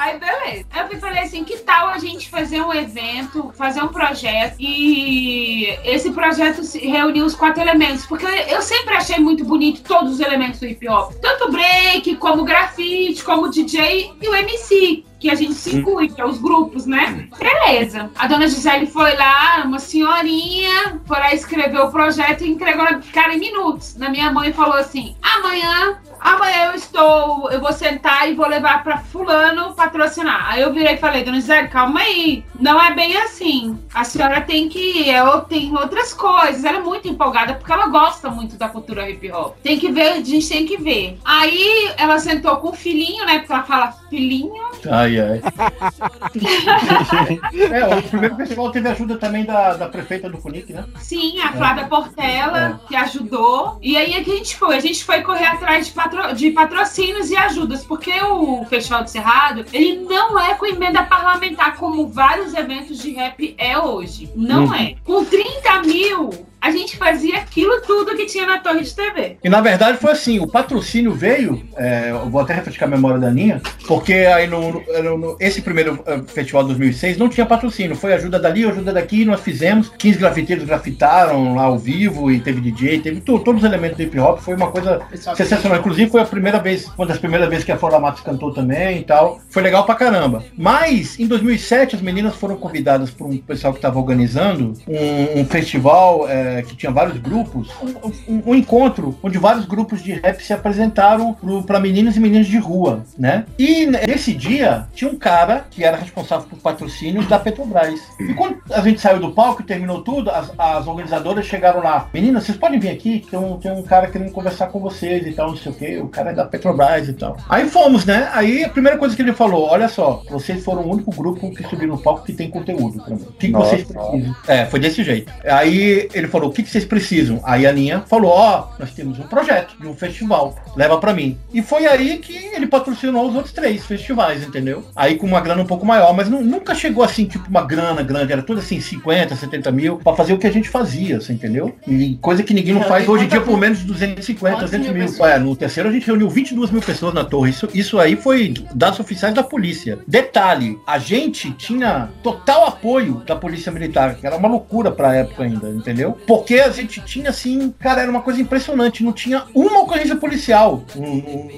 Aí, beleza. Eu falei assim: que tal a gente fazer um evento, fazer um projeto e esse projeto se reunir os quatro elementos? Porque eu sempre achei muito bonito todos os elementos do hip hop. Tanto o break, como o grafite, como o DJ e o MC. Que a gente se inclui, que é os grupos, né? Beleza. A dona Gisele foi lá, uma senhorinha, foi lá escrever o projeto e entregou na cara em minutos. Na minha mãe falou assim: amanhã Amanhã eu estou, eu vou sentar e vou levar pra fulano patrocinar. Aí eu virei e falei, dona Gisele, calma aí. Não é bem assim. A senhora tem que, eu tenho outras coisas. Ela é muito empolgada porque ela gosta muito da cultura hip hop. Tem que ver, a gente tem que ver. Aí ela sentou com o filhinho, né? Porque ela fala filhinho. Ai, ai. é, o primeiro festival teve ajuda também da, da prefeita do Cunic, né? Sim, a Flávia Portela, que ajudou. E aí a gente foi, a gente foi correr atrás de, patro- de patrocínios e ajudas, porque o Festival do Cerrado, ele não é com emenda parlamentar como vários eventos de rap é hoje. Não Uhum. é. Com 30 mil, a gente fazia aquilo tudo que tinha na torre de TV. E na verdade foi assim, o patrocínio veio, é, eu vou até refrescar a memória da Aninha, porque aí no, no- no- esse primeiro eh, festival de 2006 não tinha patrocínio, foi ajuda dali, ajuda daqui, nós fizemos, 15 grafiteiros grafitaram lá ao vivo e teve DJ, teve tu- todos os elementos do hip hop, foi uma coisa sensacional, inclusive foi a primeira vez, uma das primeiras vezes que a Flora Matos cantou também e tal, foi legal pra caramba. Mas em 2007 as meninas foram convidadas por um pessoal que estava organizando um, um festival eh, é, que tinha vários grupos, um, um- um encontro onde vários grupos de rap se apresentaram para meninos e meninas de rua, né? E nesse dia tinha um cara que era responsável por patrocínios da Petrobras. E quando a gente saiu do palco e terminou tudo, as, as organizadoras chegaram lá, meninas, vocês podem vir aqui, que tem um, tem um cara querendo conversar com vocês e tal, não sei o quê, o cara é da Petrobras e tal. Aí fomos, né? Aí a primeira coisa que ele falou, olha só, vocês foram o único grupo que subiu no palco que tem conteúdo pra mim. O que, que vocês precisam? É, foi desse jeito. Aí ele falou, o que, que vocês precisam? Aí a Aninha falou, ó, nós temos um projeto de um festival, leva pra mim. E foi aí que ele patrocinou os outros três festivais, entendeu? Aí com uma grana um pouco maior, mas nu- nunca chegou assim, tipo, uma grana grande, era tudo assim, 50, 70 mil, pra fazer o que a gente fazia, você entendeu? E coisa que ninguém não faz hoje em dia por menos de 250, Quantas 300 mil? É, no terceiro a gente reuniu 22 mil pessoas na torre. Isso, isso aí foi dados oficiais da polícia. Detalhe, a gente tinha total apoio da polícia militar, que era uma loucura pra época ainda, entendeu? Porque a gente tinha assim, cara, era uma coisa impressionante. Não tinha uma ocorrência policial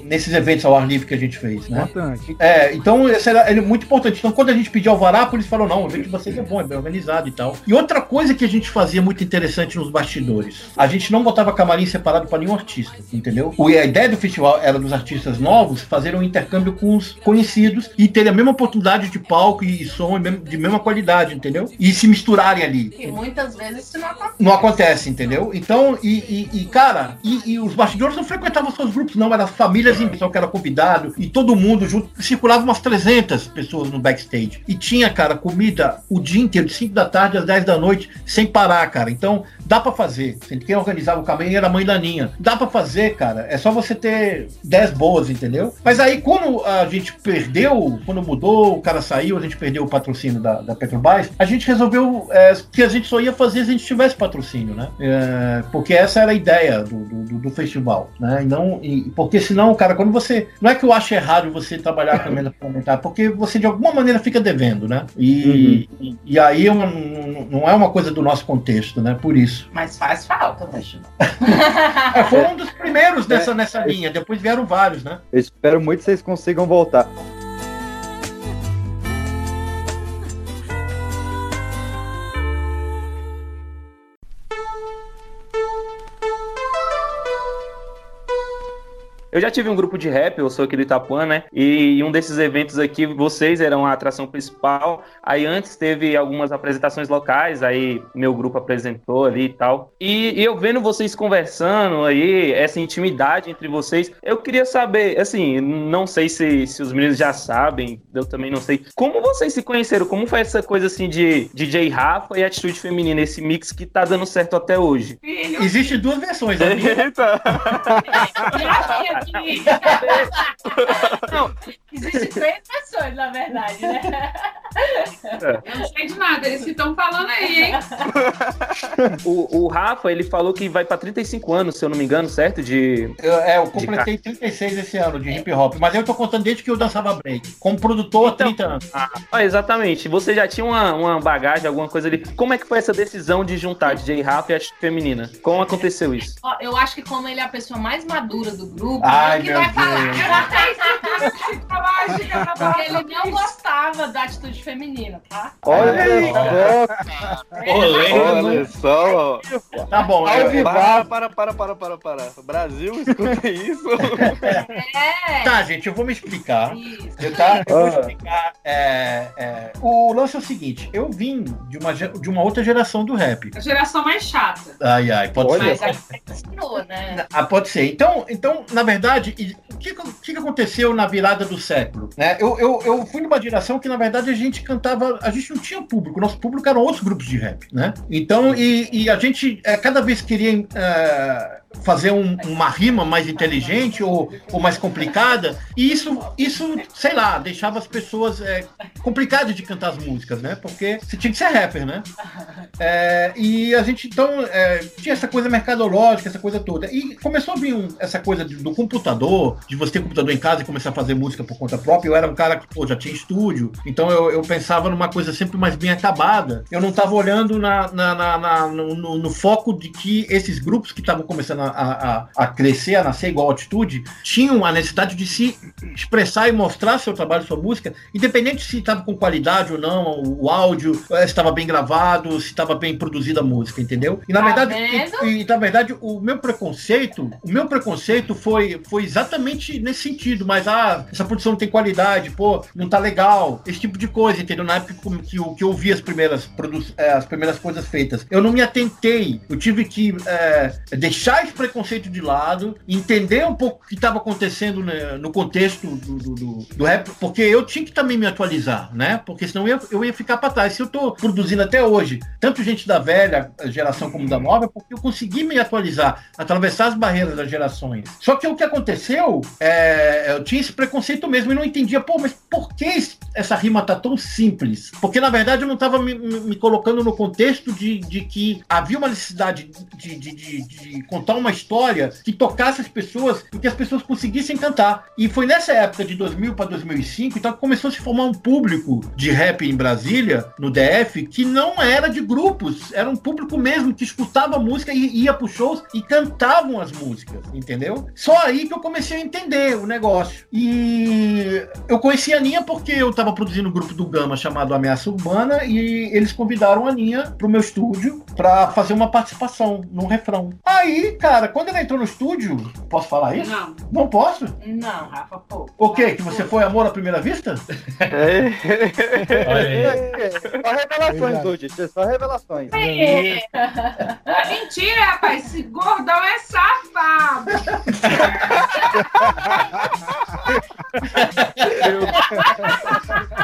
nesses eventos ao ar livre que a gente fez, né? Importante. É, então isso era, era muito importante. Então, quando a gente pediu alvará, a polícia falou: não, o evento de vocês é bom, é bem organizado e tal. E outra coisa que a gente fazia muito interessante nos bastidores: a gente não botava camarim separado para nenhum artista, entendeu? O- a ideia do festival era dos artistas novos fazerem um intercâmbio com os conhecidos e terem a mesma oportunidade de palco e, e som e de mesma qualidade, entendeu? E se misturarem ali. E muitas vezes isso não acontece. Não acontece, entendeu? Então, e, e- e, cara, e, e os bastidores não frequentavam só os grupos, não, eram as famílias em que era convidado, e todo mundo junto, circulava umas 300 pessoas no backstage. E tinha, cara, comida o dia inteiro, de 5 da tarde às 10 da noite, sem parar, cara. Então, dá pra fazer. Quem organizava o caminho era a mãe da Ninha. Dá pra fazer, cara. É só você ter 10 boas, entendeu? Mas aí, quando a gente perdeu, quando mudou, o cara saiu, a gente perdeu o patrocínio da, da Petrobras, a gente resolveu é, que a gente só ia fazer se a gente tivesse patrocínio, né? É, porque essa era a ideia do, do, do- festival, né? E não, e, porque senão, cara, quando você. Não é que eu acho errado você trabalhar com a emenda parlamentar, porque você de alguma maneira fica devendo, né? E, e, e aí é não é uma coisa do nosso contexto, né? Por isso. Mas faz falta, poxa. É, foi um dos primeiros nessa, nessa linha, depois vieram vários, né? Eu espero muito que vocês consigam voltar. Eu já tive um grupo de rap, eu sou aqui do Itapuã, né? E em um desses eventos aqui, vocês eram a atração principal. Aí antes teve algumas apresentações locais, aí meu grupo apresentou ali e tal. E, e eu vendo vocês conversando aí, essa intimidade entre vocês, eu queria saber, assim, não sei se, se os meninos já sabem, eu também não sei. Como vocês se conheceram? Como foi essa coisa assim de DJ Rafa e atitude feminina, esse mix que tá dando certo até hoje? Existem duas versões. A minha, Eita! Não, existe três pessoas, na verdade, né? Eu não sei de nada, eles que estão falando aí, hein? O, o Rafa, ele falou que vai pra 35 anos, se eu não me engano, certo? De. eu, é, eu completei 36 esse ano de hip hop, mas eu tô contando desde que eu dançava break. Como produtor há 30 anos. Ah, exatamente. Você já tinha uma, uma bagagem, alguma coisa ali. Como é que foi essa decisão de juntar DJ Rafa e a feminina? Como aconteceu isso? Eu acho que como ele é a pessoa mais madura do grupo, Ai, ele que vai falar. Deus. Eu não tenho Porque ele não gostava da atitude feminina, tá? Olha Olha só. Tá bom, Para, eu- para, para, para, para, para, para. Brasil, escuta isso. É. Tá, gente, eu vou me explicar. Eu, tá? Eu vou Ah. explicar. é, é, o lance é o seguinte: eu vim de uma, de uma outra geração do rap. A geração mais chata. Ai, ai, pode Olha. ser. Mas aí ensinou, né? Ah, pode ser. Então, então na verdade, o que, que- o que que aconteceu na virada do século? Né? Eu, eu, eu fui numa geração que, na verdade, a gente cantava, a gente não tinha público, nosso público eram outros grupos de rap, né? Então, e, e a gente, é, cada vez queria é, fazer um- uma rima mais inteligente ou, ou mais complicada, e isso, isso, sei lá, deixava as pessoas é, complicadas de cantar as músicas, né? Porque você tinha que ser rapper, né? É, e a gente então é, tinha essa coisa mercadológica, essa coisa toda. E começou a vir um- essa coisa do computador, de você ter computador em casa e começar a fazer música por conta própria. Eu era um cara que pô, já tinha estúdio, então eu, eu pensava numa coisa sempre mais bem acabada. Eu não estava olhando na, na- na- na- no, no- no foco de que esses grupos que estavam começando a, a- a crescer, a nascer igual a altitude, tinham a necessidade de se expressar e mostrar seu trabalho, sua música, independente se estava com qualidade ou não, o, áudio, eh, se estava bem gravado, se estava bem produzida a música, entendeu? E na Tá verdade, e, e, na verdade, o meu preconceito, o meu preconceito foi, foi exatamente nesse sentido, mas ah, essa produção não tem qualidade, pô, não tá legal, esse tipo de coisa, entendeu? Na época que eu, que eu vi as primeiras, produ é, as primeiras coisas feitas, eu não me atentei, eu tive que é, deixar preconceito de lado, entender um pouco o que estava acontecendo né, no contexto do, do, do, do rap, porque eu tinha que também me atualizar, né? Porque senão eu ia, eu ia ficar para trás. Se eu tô produzindo até hoje, tanto gente da velha geração como da nova, é porque eu consegui me atualizar, atravessar as barreiras das gerações. Só que o que aconteceu, é, eu tinha esse preconceito mesmo e não entendia, pô, mas por que essa rima tá tão simples? Porque na verdade eu não estava me, me- me colocando no contexto de, de que havia uma necessidade de, de- de- de contar uma história que tocasse as pessoas e que as pessoas conseguissem cantar. E foi nessa época de 2000 para 2005, então começou a se formar um público de rap em Brasília, no DF, que não era de grupos, era um público mesmo que escutava música e ia para shows e cantavam as músicas, entendeu? Só aí que eu comecei a entender o negócio. E eu conheci a Aninha porque eu estava produzindo um grupo do Gama chamado Ameaça Urbana e eles convidaram a Aninha pro meu estúdio para fazer uma participação num refrão. Aí, cara, quando ela entrou no estúdio, posso falar isso? Não. Não posso? Não, Rafa, pô. O quê? Que você foi amor à primeira vista? Só revelações hoje, gente. Só revelações. É. Mentira, rapaz. Esse gordão é safado.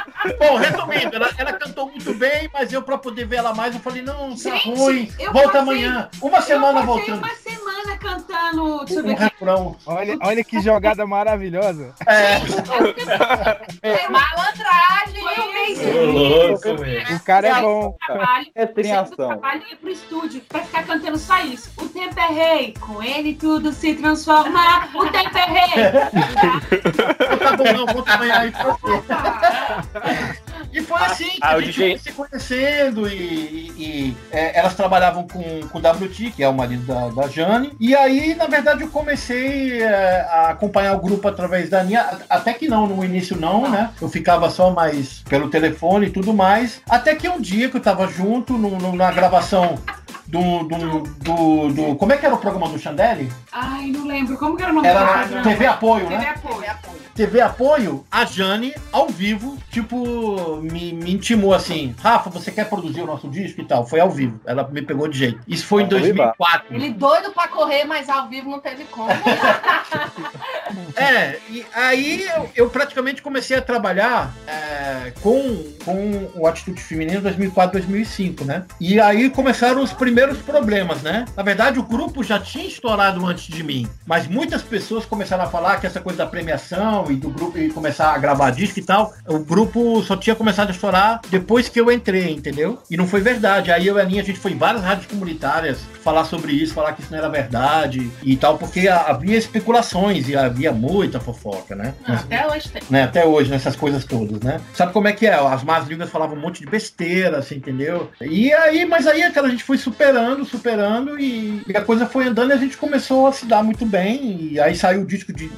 Bom, resumindo, ela, ela cantou muito bem, mas eu, pra poder ver ela mais, eu falei, não, tá Gente, ruim, eu volta passei- amanhã. Uma semana eu passei voltando. uma semana cantando. Ver Um refrão. Olha, olha que jogada maravilhosa. É. É malandragem. Foi um mês. O cara é bom. Trabalho, É trinhação. trabalho ia pro estúdio pra ficar cantando só isso. O tempo é rei, com ele tudo se transforma. O tempo é rei. Tá bom, não, volta amanhã aí pra você. E foi assim que Ah, a gente DJ foi se conhecendo e, e- e, é, elas trabalhavam com, com o WT, que é o marido da, da Jane. E aí, na verdade, eu comecei é, a acompanhar o grupo através da Aninha. Até que não, no início não, né? Eu ficava só mais pelo telefone e tudo mais. Até que um dia que eu tava junto no- no- na gravação do, do, do, do- Como é que era o programa do Chandelle? Ai, não lembro. Como que era o nome Era do TV Apoio, TV né? Apoio. TV Apoio, a Jane, ao vivo, tipo, me, me intimou assim: Rafa, você quer produzir o nosso disco e tal? Foi ao vivo. Ela me pegou de jeito. Isso foi em 2004. Ele doido pra correr, mas ao vivo não teve como. É, e aí eu, eu praticamente comecei a trabalhar é, com, com o Atitude Feminina em 2004, 2005, né? E aí começaram os primeiros problemas, né? Na verdade, o grupo já tinha estourado antes de mim, mas muitas pessoas começaram a falar que essa coisa da premiação e do grupo e começar a gravar disco e tal, o grupo só tinha começado a estourar depois que eu entrei, entendeu? E não foi verdade. Aí eu e a Aninha, a gente foi em várias rádios comunitárias falar sobre isso, falar que isso não era verdade e tal, porque havia especulações e havia muita fofoca, né? Não, até hoje tem. né, até hoje, nessas coisas todas, né? Sabe como é que é? As más línguas falavam um monte de besteira, assim, entendeu? E aí, mas aí, cara, a gente foi superando, superando e, e a coisa foi andando e a gente começou a se dar muito bem. E aí saiu o disco de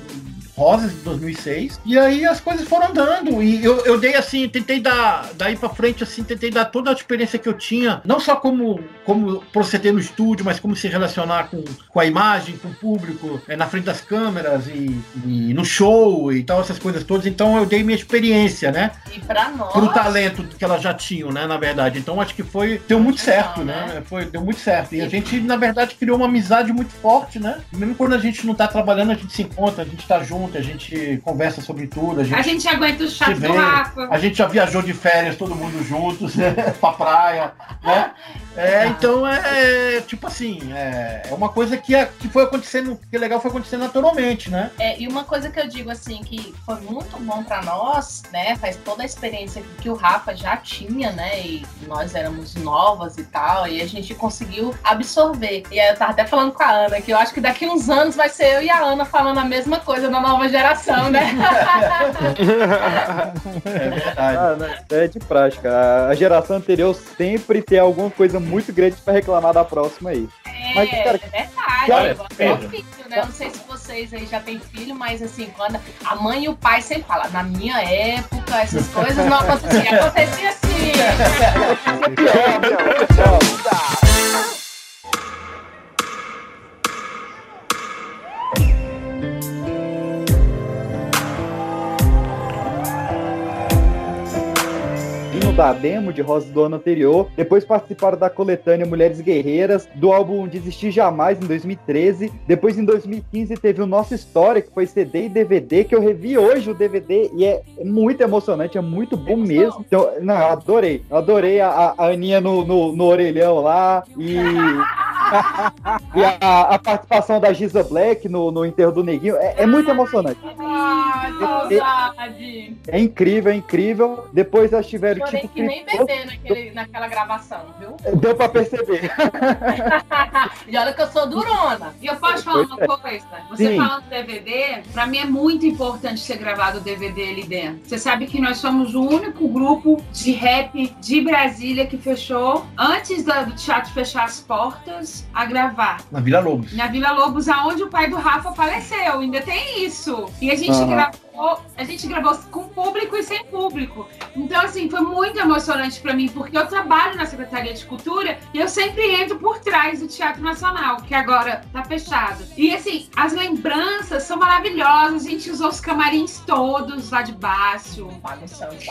Rosas de 2006. E aí as coisas foram andando. E eu, eu dei assim, tentei dar daí pra frente, assim, tentei dar toda a experiência que eu tinha, não só como, como proceder no estúdio, mas como se relacionar com, com a imagem, com o público, é, na frente das câmeras e, e no show e tal, essas coisas todas. Então eu dei minha experiência, né? E pra nós. Pro talento que elas já tinham, né, na verdade. Então acho que foi deu muito certo, né? Foi deu muito certo. E a gente na verdade criou uma amizade muito forte, né? Mesmo quando a gente não tá trabalhando, a gente se encontra, a gente tá junto, a gente conversa sobre tudo, a gente A gente aguenta o chato do Rafa. A gente já viajou de férias todo mundo juntos, né? pra praia, né? É, então é tipo assim, é, é uma coisa que, é- que foi acontecendo, que legal foi acontecendo naturalmente, né? É, e uma coisa que eu digo assim, que foi muito bom pra nós, né? Faz toda a experiência que o Rafa já tinha, né? E nós éramos novas e tal, e a gente conseguiu absorver. E aí eu tava até falando com a Ana, que eu acho que daqui uns anos vai ser eu e a Ana falando a mesma coisa na nova geração, né? É verdade. Ah, né? É de prática. A geração anterior sempre tem alguma coisa muito grande pra reclamar da próxima aí. É, Mas, cara, é verdade. Olha, Igual Pedro. filho, né? Eu não sei se vocês aí já têm filho, mas assim, quando a mãe e o pai sempre falam, na minha época, essas coisas não aconteciam. Acontecia assim. Tchau. vindo da demo de Rosa do ano anterior. Depois participaram da coletânea Mulheres Guerreiras, do álbum Desistir Jamais, em 2013. Depois, em 2015, teve o Nossa História, que foi CD e DVD, que eu revi hoje o DVD e é muito emocionante, é muito bom mesmo. Então, não, eu adorei. Eu adorei a, a- Aninha no, no, no orelhão lá e. e a, a participação da Giza Black no, no enterro do Neguinho é, é muito emocionante. Ah, saudade. É incrível, é incrível. Depois elas tiveram Chorei que nem bebê naquele, naquela gravação, viu? Deu pra perceber. e olha que eu sou durona. E eu posso falar uma coisa? Você Sim. falando do DVD, pra mim é muito importante ser gravado o DVD ali dentro. Você sabe que nós somos o único grupo de rap de Brasília que fechou, antes do teatro fechar as portas, a gravar. Na Vila Lobos. Na Vila Lobos, aonde o pai do Rafa faleceu. Ainda tem isso. E a gente Aham. gravou, a gente gravou com público e sem público. Então, assim, foi muito emocionante pra mim, porque eu trabalho na Secretaria de Cultura e eu sempre entro por trás do Teatro Nacional, que agora tá fechado. E assim, as lembranças são maravilhosas. A gente usou os camarins todos lá de baixo.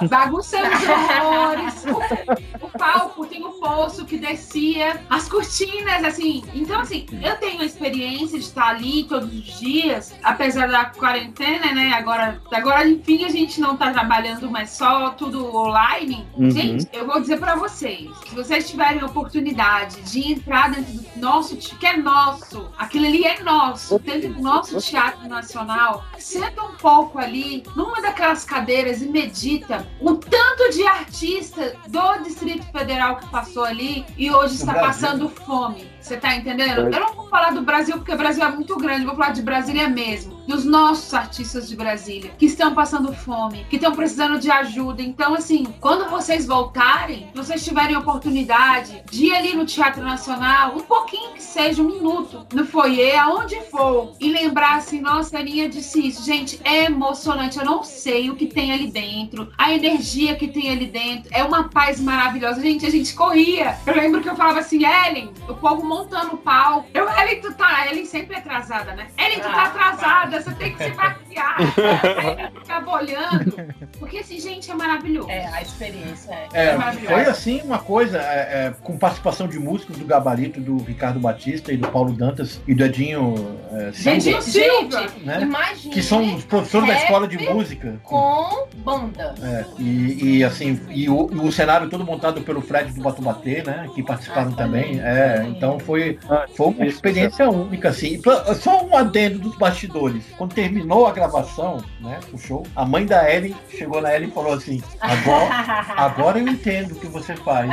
Bagunçamos horrores. O, o palco tem o poço que descia, as cortinas, assim. Então, assim, eu tenho a experiência de estar ali todos os dias, apesar da quarentena, né? Agora, agora enfim, a gente não tá trabalhando mais só tudo online. Uhum. Gente, eu vou dizer pra vocês: se vocês tiverem a oportunidade de entrar dentro do nosso, que é nosso, aquilo ali é nosso, dentro do nosso Teatro Nacional, senta um pouco ali, numa daquelas cadeiras e medita o tanto de artista do Distrito Federal que passou ali e hoje está passando fome. Você tá entendendo? Eu não vou falar do Brasil porque o Brasil é muito grande, vou falar de Brasília mesmo, dos nossos artistas de Brasília que estão passando fome, que estão precisando de ajuda. Então, assim, quando vocês voltarem, vocês tiverem oportunidade de ir ali no Teatro Nacional, um pouquinho que seja, um minuto, no foyer, aonde for, e lembrar assim, nossa, a Aninha disse isso. Gente, é emocionante. Eu não sei o que tem ali dentro, a energia que tem ali dentro. É uma paz maravilhosa. Gente, a gente corria. Eu lembro que eu falava assim, Ellen, o povo montando o pau. Eu, Ellen, tu tá. Ellen sempre é atrasada, né? Ellen, tu tá atrasada, você tem que se eu ficava olhando. Porque assim, gente, é maravilhoso. É, a experiência é, É, maravilhosa. foi assim uma coisa, é, é, com participação de músicos do Gabarito, do Ricardo Batista e do Paulo Dantas e do Edinho é, Silva, Gente, gente, né? imagine que são os professores da escola de música. com banda. É, e, e, assim, e o, o cenário todo montado pelo Fred do Batubatê, né? Que participaram também. É, então foi, foi uma experiência única, assim. Só um adendo dos bastidores. Quando terminou a gravação, né? O show, a mãe da Ellen chegou na Ellen e falou assim: agora, agora eu entendo o que você faz.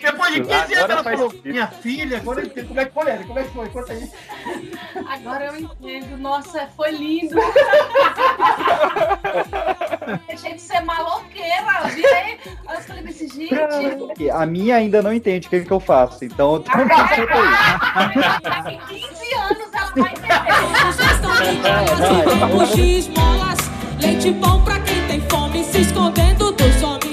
Depois de 15 anos, ela falou. Minha filha, agora eu entendo como é que foi, Ellen. Como é que foi? Conta aí. Agora eu entendo. Nossa, foi lindo. Deixei de ser maloqueira. Eu virei. Eu falei assim, gente. A minha ainda não entende o que, que eu faço, então eu tô Daqui 15 anos ela vai Vamos X, molas, leite bom pra quem tem fome, se homens.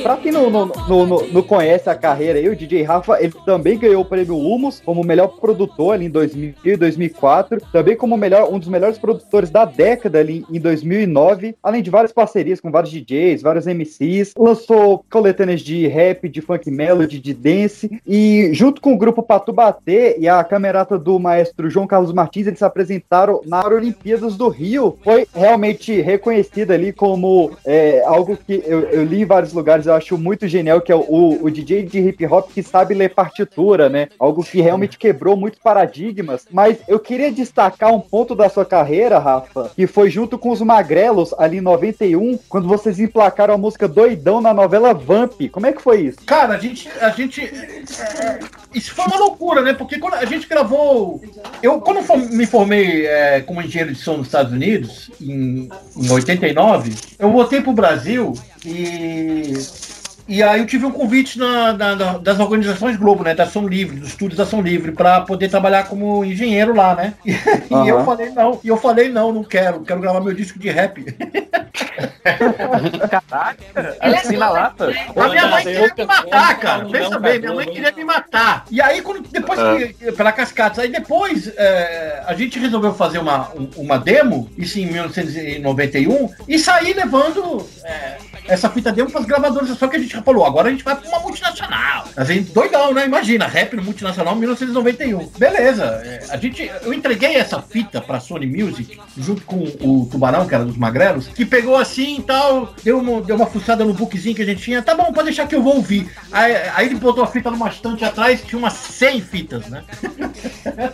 Pra quem não, não, não, não- conhece a carreira aí, o DJ Rafa, ele também ganhou o prêmio Humus como melhor produtor ali em 2000 e 2004, também como melhor, um dos melhores produtores da década ali em 2009, além de várias parcerias com vários DJs, vários MCs, lançou coletâneas de rap, de funk melody, de dance, e junto com o grupo Patu Bater e a camerata do maestro João Carlos Martins, eles se apresentaram na Olimpíadas do Rio, foi realmente reconhecida ali como é, algo que eu, eu li em vários lugares, eu acho muito genial, que é o, o DJ de hip hop que sabe ler partitura, né? Algo que realmente quebrou muitos paradigmas. Mas eu queria destacar um ponto da sua carreira, Rafa, que foi junto com os Magrelos, ali em 91, quando vocês emplacaram a música Doidão na novela Vamp. Como é que foi isso? Cara, a gente. A gente é, isso foi uma loucura, né? Porque quando a gente gravou. Eu, quando me formei é, como engenheiro de som nos Estados Unidos, em, em 89, eu voltei pro Brasil e. E aí eu tive um convite na- na- na- das organizações Globo, né? Da Ação Livre, dos estúdios da Ação Livre, para poder trabalhar como engenheiro lá, né? E, e eu falei, não, e eu falei, não, não quero, quero gravar meu disco de rap. Caraca, Ele é assina a doido, lata. né? A minha mãe queria me matar, cara. Pensa bem, minha mãe queria me matar. E aí, quando, depois que, pela Cascatas, aí depois é, a gente resolveu fazer uma, um- uma demo, isso em 1991, e sair levando é, essa fita demo para as gravadoras. Só que a gente falou, agora a gente vai para uma multinacional. A gente, doidão, né? Imagina, rap no multinacional em 1991. Beleza, é, a gente, eu entreguei essa fita para Sony Music, junto com o Tubarão, que era dos magrelos, que pegou assim e tal, deu uma, deu uma fuçada no bookzinho que a gente tinha. Tá bom, pode deixar que eu vou ouvir. Aí, aí ele botou a fita numa estante atrás, tinha umas 100 fitas, né?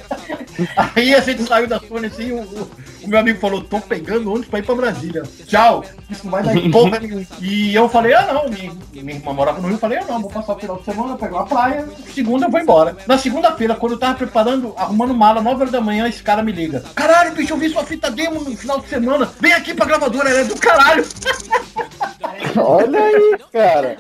Aí a gente saiu da Sony assim, o, o- o meu amigo falou, tô pegando ônibus pra ir pra Brasília. Tchau. Isso não vai dar porra nenhuma. E eu falei, ah não, minha, irmã morava no Rio, eu falei, ah não, vou passar o final de semana, pegar uma praia, segunda eu vou embora. Na segunda-feira, quando eu tava preparando, arrumando mala, 9 horas da manhã, esse cara me liga. Caralho, bicho, eu vi sua fita demo no final de semana. Vem aqui pra gravadora, ela é do caralho. Olha aí, cara.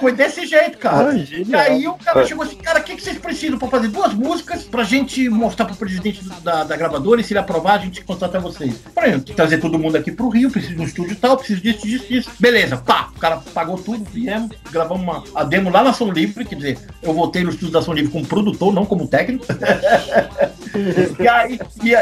Foi desse jeito, cara. Ah, e aí o cara É. chegou assim, cara, o que, que vocês precisam pra fazer duas músicas pra gente mostrar pro presidente da, da gravadora e se ele aprovar, a gente contrata vocês. Por exemplo, trazer todo mundo aqui pro Rio, preciso de um estúdio e tal, preciso disso, disso, disso. Beleza, pá, o cara pagou tudo, viemos, gravamos uma, a demo lá na Som Livre, quer dizer, eu voltei no estúdio da Som Livre como produtor, não como técnico. E aí,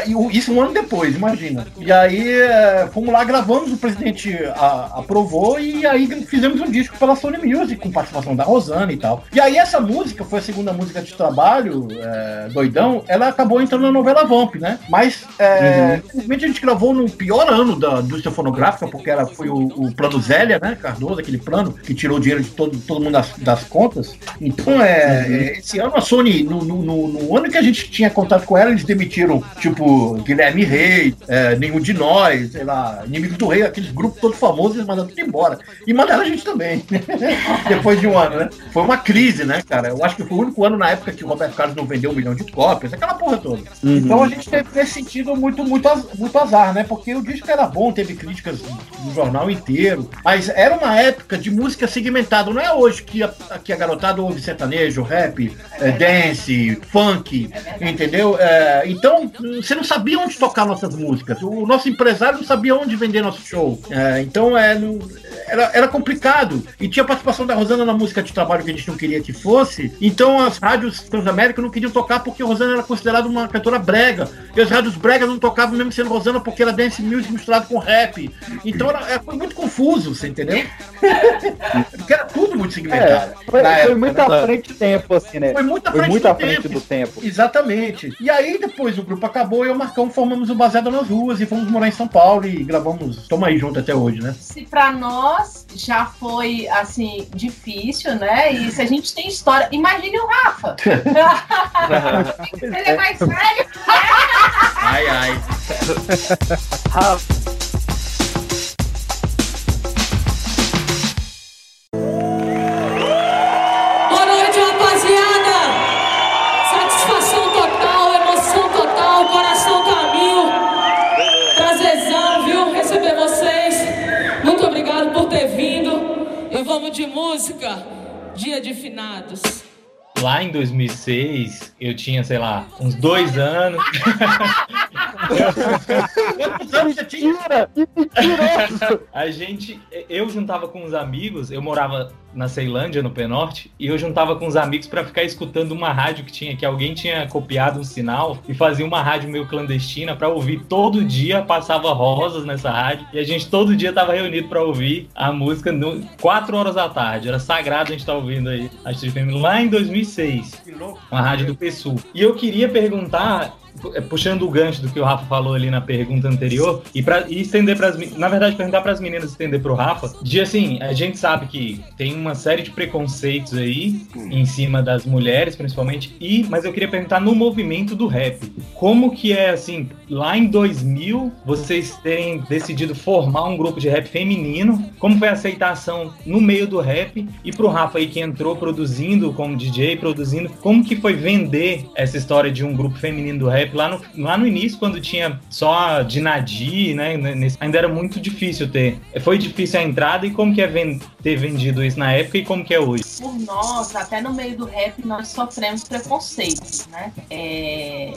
e o- isso um ano depois, imagina. E aí, é, fomos lá, gravamos, o presidente a- aprovou e aí fizemos um disco pela Sony Music, com participação da Rosana e tal. E aí, essa música foi a segunda música de trabalho, é, doidão, ela acabou entrando na novela Vamp, né? Mas, é, infelizmente, a gente gravou no pior ano da indústria fonográfica, porque era, foi o, o plano Zélia, né, Cardoso, aquele plano que tirou o dinheiro de todo, todo mundo das, das contas. Então, é, é, esse ano a Sony, no, no- no- no ano que a gente tinha contato com eles demitiram, tipo, Guilherme Rei, é, Nenhum de Nós, sei lá, Inimigos do Rei, aqueles grupos todos famosos, eles mandaram tudo embora. E mandaram a gente também. Depois de um ano, né? Foi uma crise, né, cara? Eu acho que foi o único ano na época que o Roberto Carlos não vendeu um milhão de cópias, aquela porra toda. Uhum. Então a gente teve nesse sentido muito, muito, muito azar, né? Porque o disco era bom, teve críticas do jornal inteiro, mas era uma época de música segmentada. Não é hoje que a, que a garotada ouve sertanejo, rap, é, dance, funk, entendeu? É, então você não sabia onde tocar nossas músicas. O nosso empresário não sabia onde vender nosso show. É, então é, não- era, era complicado. E tinha participação da Rosana na música de trabalho que a gente não queria que fosse. Então as rádios Transamérica não queriam tocar porque a Rosana era considerada uma cantora brega. E as rádios bregas não tocavam mesmo sendo Rosana porque era dance music misturado com rap. Então era, é, foi muito confuso, você entendeu? porque era tudo muito segmentado. É, foi, foi época, muito né? à frente do tempo, assim, né? Foi muito à frente, muito do, à frente tempo. do tempo. Exatamente. E aí depois o grupo acabou e eu e o Marcão formamos o Baseado nas Ruas e fomos morar em São Paulo e gravamos. Toma aí junto até hoje, né? Se pra nós já foi assim difícil, né? E se a gente tem história, imagine o Rafa. Ele é mais velho. Ai, ai. Boa Vamos de música. Dia de finados. Lá em 2006, eu tinha, sei lá, uns dois anos. Quantos anos você tinha? Que mentiroso! A gente, eu juntava com uns amigos, eu morava na Ceilândia, no Penorte, e eu juntava com os amigos pra ficar escutando uma rádio que tinha, que alguém tinha copiado um sinal e fazia uma rádio meio clandestina pra ouvir todo dia, passava rosas nessa rádio, e a gente todo dia tava reunido pra ouvir a música no, 4 horas da tarde, era sagrado a gente tá ouvindo aí a Family lá em 2006, uma rádio do PSU. E eu queria perguntar pu- puxando o gancho do que o Rafa falou ali na pergunta anterior e para estender para na verdade perguntar para as meninas estender para o Rafa de assim a gente sabe que tem uma série de preconceitos aí em cima das mulheres principalmente e mas eu queria perguntar no movimento do rap como que é assim lá em 2000 vocês terem decidido formar um grupo de rap feminino como foi a aceitação no meio do rap e pro Rafa aí que entrou produzindo como DJ produzindo como que foi vender essa história de um grupo feminino do rap lá no, lá no início, quando tinha só Dinadi, né? ainda era muito difícil ter. Foi difícil a entrada e como que é ter vendido isso na época e como que é hoje? Por nós, até no meio do rap, nós sofremos preconceitos, né? É,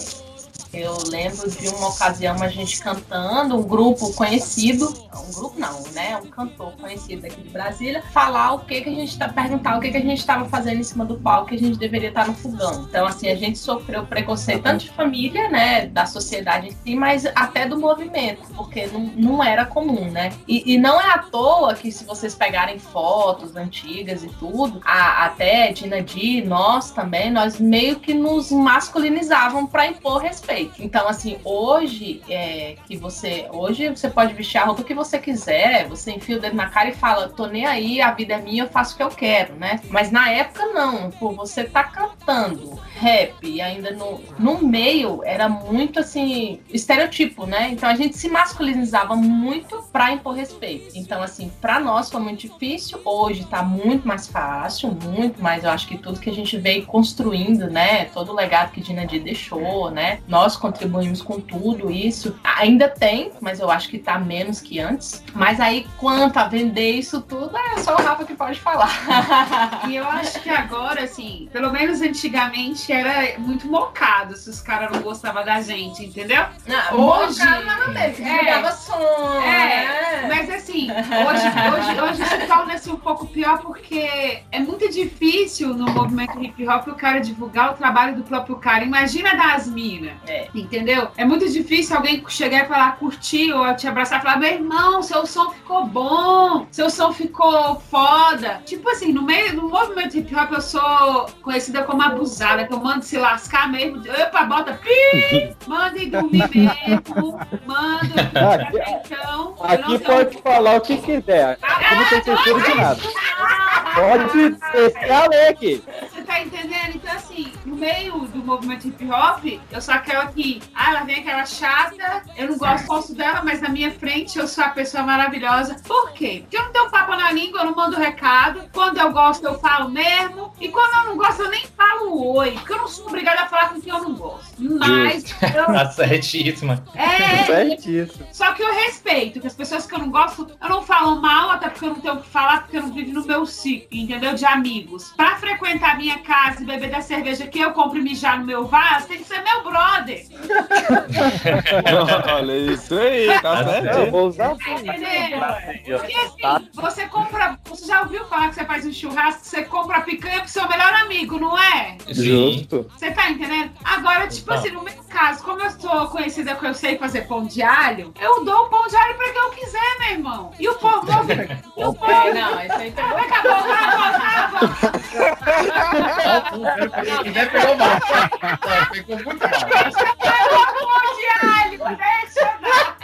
Eu lembro de uma ocasião a gente cantando, um grupo conhecido, um grupo não, né? Um cantor conhecido aqui de Brasília, falar o que que a gente tá perguntar o que que a gente estava fazendo em cima do palco que a gente deveria estar no fogão. Então, assim, a gente sofreu preconceito tanto de família, né? Da sociedade em si, mas até do movimento, porque não, não era comum, né? E, e não é à toa que se vocês pegarem fotos antigas e tudo, a, até Dina Di, nós também, nós meio que nos masculinizavam para impor respeito. Então, assim, hoje é, que você. Hoje você pode vestir a roupa que você quiser, você enfia o dedo na cara e fala, tô nem aí, a vida é minha, eu faço o que eu quero, né? Mas na época não, por você tá cantando rap e ainda no, no meio era muito assim, estereotipo, né? Então a gente se masculinizava muito pra impor respeito. Então, assim, pra nós foi muito difícil, hoje tá muito mais fácil, muito mais, eu acho que tudo que a gente veio construindo, né? Todo o legado que Dina Di deixou, né? Nós contribuímos com tudo isso. Ainda tem, mas eu acho que tá menos que antes. Mas aí, quanto a vender isso tudo, é só o Rafa que pode falar. E eu acho que agora, assim, pelo menos antigamente era muito mocado se os caras não gostavam da gente, entendeu? Não, hoje. mocado nada mesmo, desligava som, É, né? mas assim, hoje, hoje, hoje se torna-se um pouco pior porque é muito difícil no movimento hip hop o cara divulgar o trabalho do próprio cara. Imagina das minas, É. entendeu? É muito difícil alguém chegar e falar, curtir ou te abraçar e falar: meu irmão, seu som ficou bom, seu som ficou foda. Tipo assim, no meio do movimento hip hop eu sou conhecida como abusada, eu mando se lascar mesmo. Opa, bota pi, manda e dormir mesmo, mando. Aqui- Então, pode falar o que quiser. Aqui não tem censura de nada. Pode descer a lei aqui. Você tá entendendo? Então, assim, no meio do movimento hip hop, eu sou aquela que, ah, ela vem aquela chata, eu não gosto gosto dela, mas na minha frente eu sou a pessoa maravilhosa. Por quê? Porque eu não tenho papo na língua, eu não mando recado. Quando eu gosto, eu falo mesmo. E quando eu não gosto, eu nem falo oi. Porque eu não sou obrigada a falar com quem eu não gosto. Mas eu. Tá certíssima. É, Certíssimo. só que eu respeito, que as pessoas que eu não gosto, eu não falo mal, até porque eu não tenho o que falar, porque eu não vivo no meu ciclo, entendeu? De amigos. Pra frequentar a minha casa e beber da cerveja que eu compro e mijar no meu vaso, tem que ser meu brother. Olha isso aí, tá Eu certo. vou usar. Tá entendendo? Porque assim, você compra. Você já ouviu falar que você faz um churrasco, você compra picanha pro seu melhor amigo, não é? Justo. Você tá entendendo? Agora, tipo assim, no meu caso, como eu sou conhecida que eu sei fazer pão de alho, eu dou o pão de alho pra quem eu quiser, meu irmão. E o povo. e o povo. É, não, isso aí pegou. Acabou, acabou, acabou. Quem quiser pegou mal. Tá, Pegou muito mal. Pão de alho, deixa eu Faz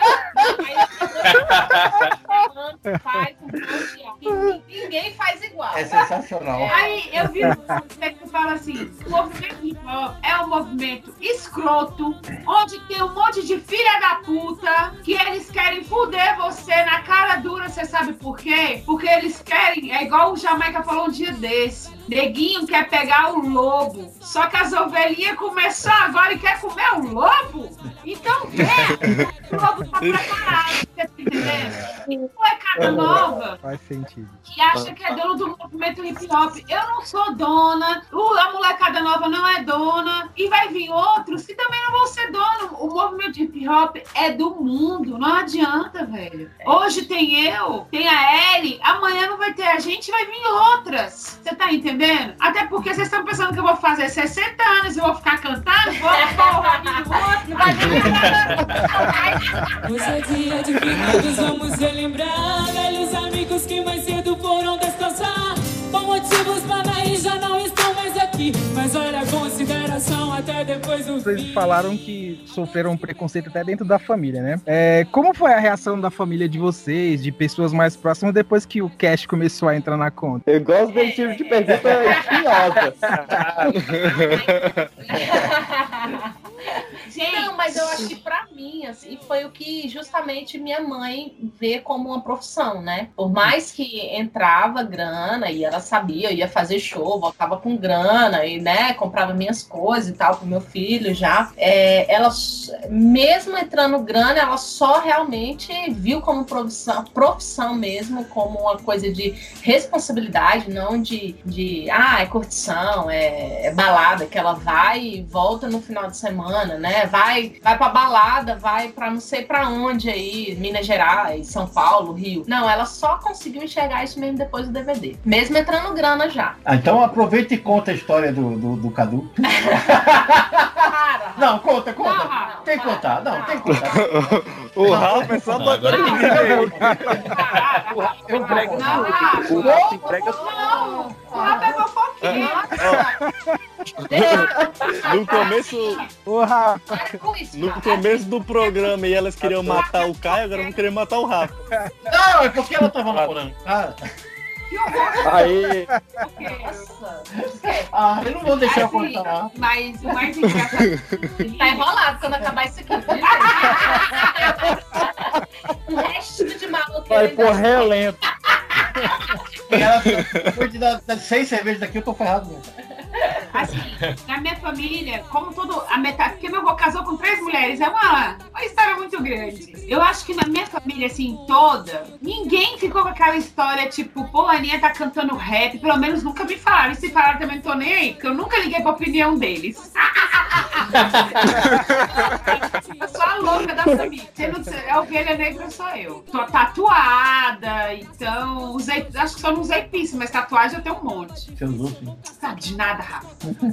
Ninguém faz igual. É sensacional. Aí eu vi um que fala assim: o movimento hip hop é um movimento escroto, onde tem um monte de filha da puta que eles querem fuder você na cara dura, você sabe por quê? Porque eles querem, é igual o Jamaica falou um dia desse. Neguinho quer pegar o lobo, só que as ovelhinhas começou agora e quer comer o lobo? Então vê, o lobo tá preparado, você tá entendendo? Molecada nova Faz sentido. que acha que é dono do movimento hip hop. Eu não sou dona, a molecada nova não é dona, e vai vir outros que também não vão ser dono. O movimento hip hop é do mundo, não adianta, velho. Hoje tem eu, tem a Ellie, amanhã não vai ter a gente, vai vir outras. Você tá entendendo? Até porque vocês estão pensando que eu vou fazer 60 anos e vou ficar cantando, vou porra outro, vai vir Hoje é dia de finados, vamos relembrar velhos amigos que mais cedo foram descansar. Com motivos banais já não estão mais aqui. Mas olha a consideração até depois do Vocês falaram que sofreram preconceito até dentro da família, né? É, como foi a reação da família de vocês, de pessoas mais próximas, depois que o cash começou a entrar na conta? Eu gosto desse tipo de pergunta espinhosa. Não, mas eu acho que pra mim, assim, foi o que justamente minha mãe vê como uma profissão, né? Por mais que entrava grana e ela sabia, eu ia fazer show, voltava com grana e, né, comprava minhas coisas e tal pro meu filho já. É, ela, mesmo entrando grana, ela só realmente viu como profissão, profissão mesmo, como uma coisa de responsabilidade, não de, de ah, é curtição, é, é balada, que ela vai e volta no final de semana, né? Vai, vai pra balada, vai pra não sei pra onde aí, Minas Gerais, São Paulo, Rio. Não, ela só conseguiu enxergar isso mesmo depois do DVD. Mesmo entrando grana já. Ah, então aproveita e conta a história do, do, do Cadu. não, conta, conta. tem que contar, não, tem que contar. O Rafa é só Não, que meio. O Rafa entrega Não, tudo. O Rafa entrega Não, o Rafa é fofoquinha. No começo, Ô, Rafa. no começo do programa e elas queriam matar o Caio, agora vão querer matar o Rafa. Não, é porque ela tava namorando. Ah, Aí, Nossa. ah, eu não vou deixar Assim, contar. Mas o mais engraçado. Tá enrolado quando acabar isso aqui. um restinho de maluco. Vai por relento. E ela, depois de dar seis cervejas daqui, eu tô ferrado. Né? Assim, na minha família, como todo. A metade. Porque meu avô casou com três mulheres. É uma, uma história muito grande. Eu acho que na minha família, assim, toda, ninguém ficou com aquela história, tipo, pô, a Aninha tá cantando rap. Pelo menos nunca me falaram. E se falaram também, não tô nem aí, porque eu nunca liguei pra opinião deles. eu sou a louca da família. Você não, é ovelha negra, sou eu. Tô tatuada, então. Usei, acho que só não usei piercing, mas tatuagem eu tenho um monte. Você usou, sim. Sabe de nada,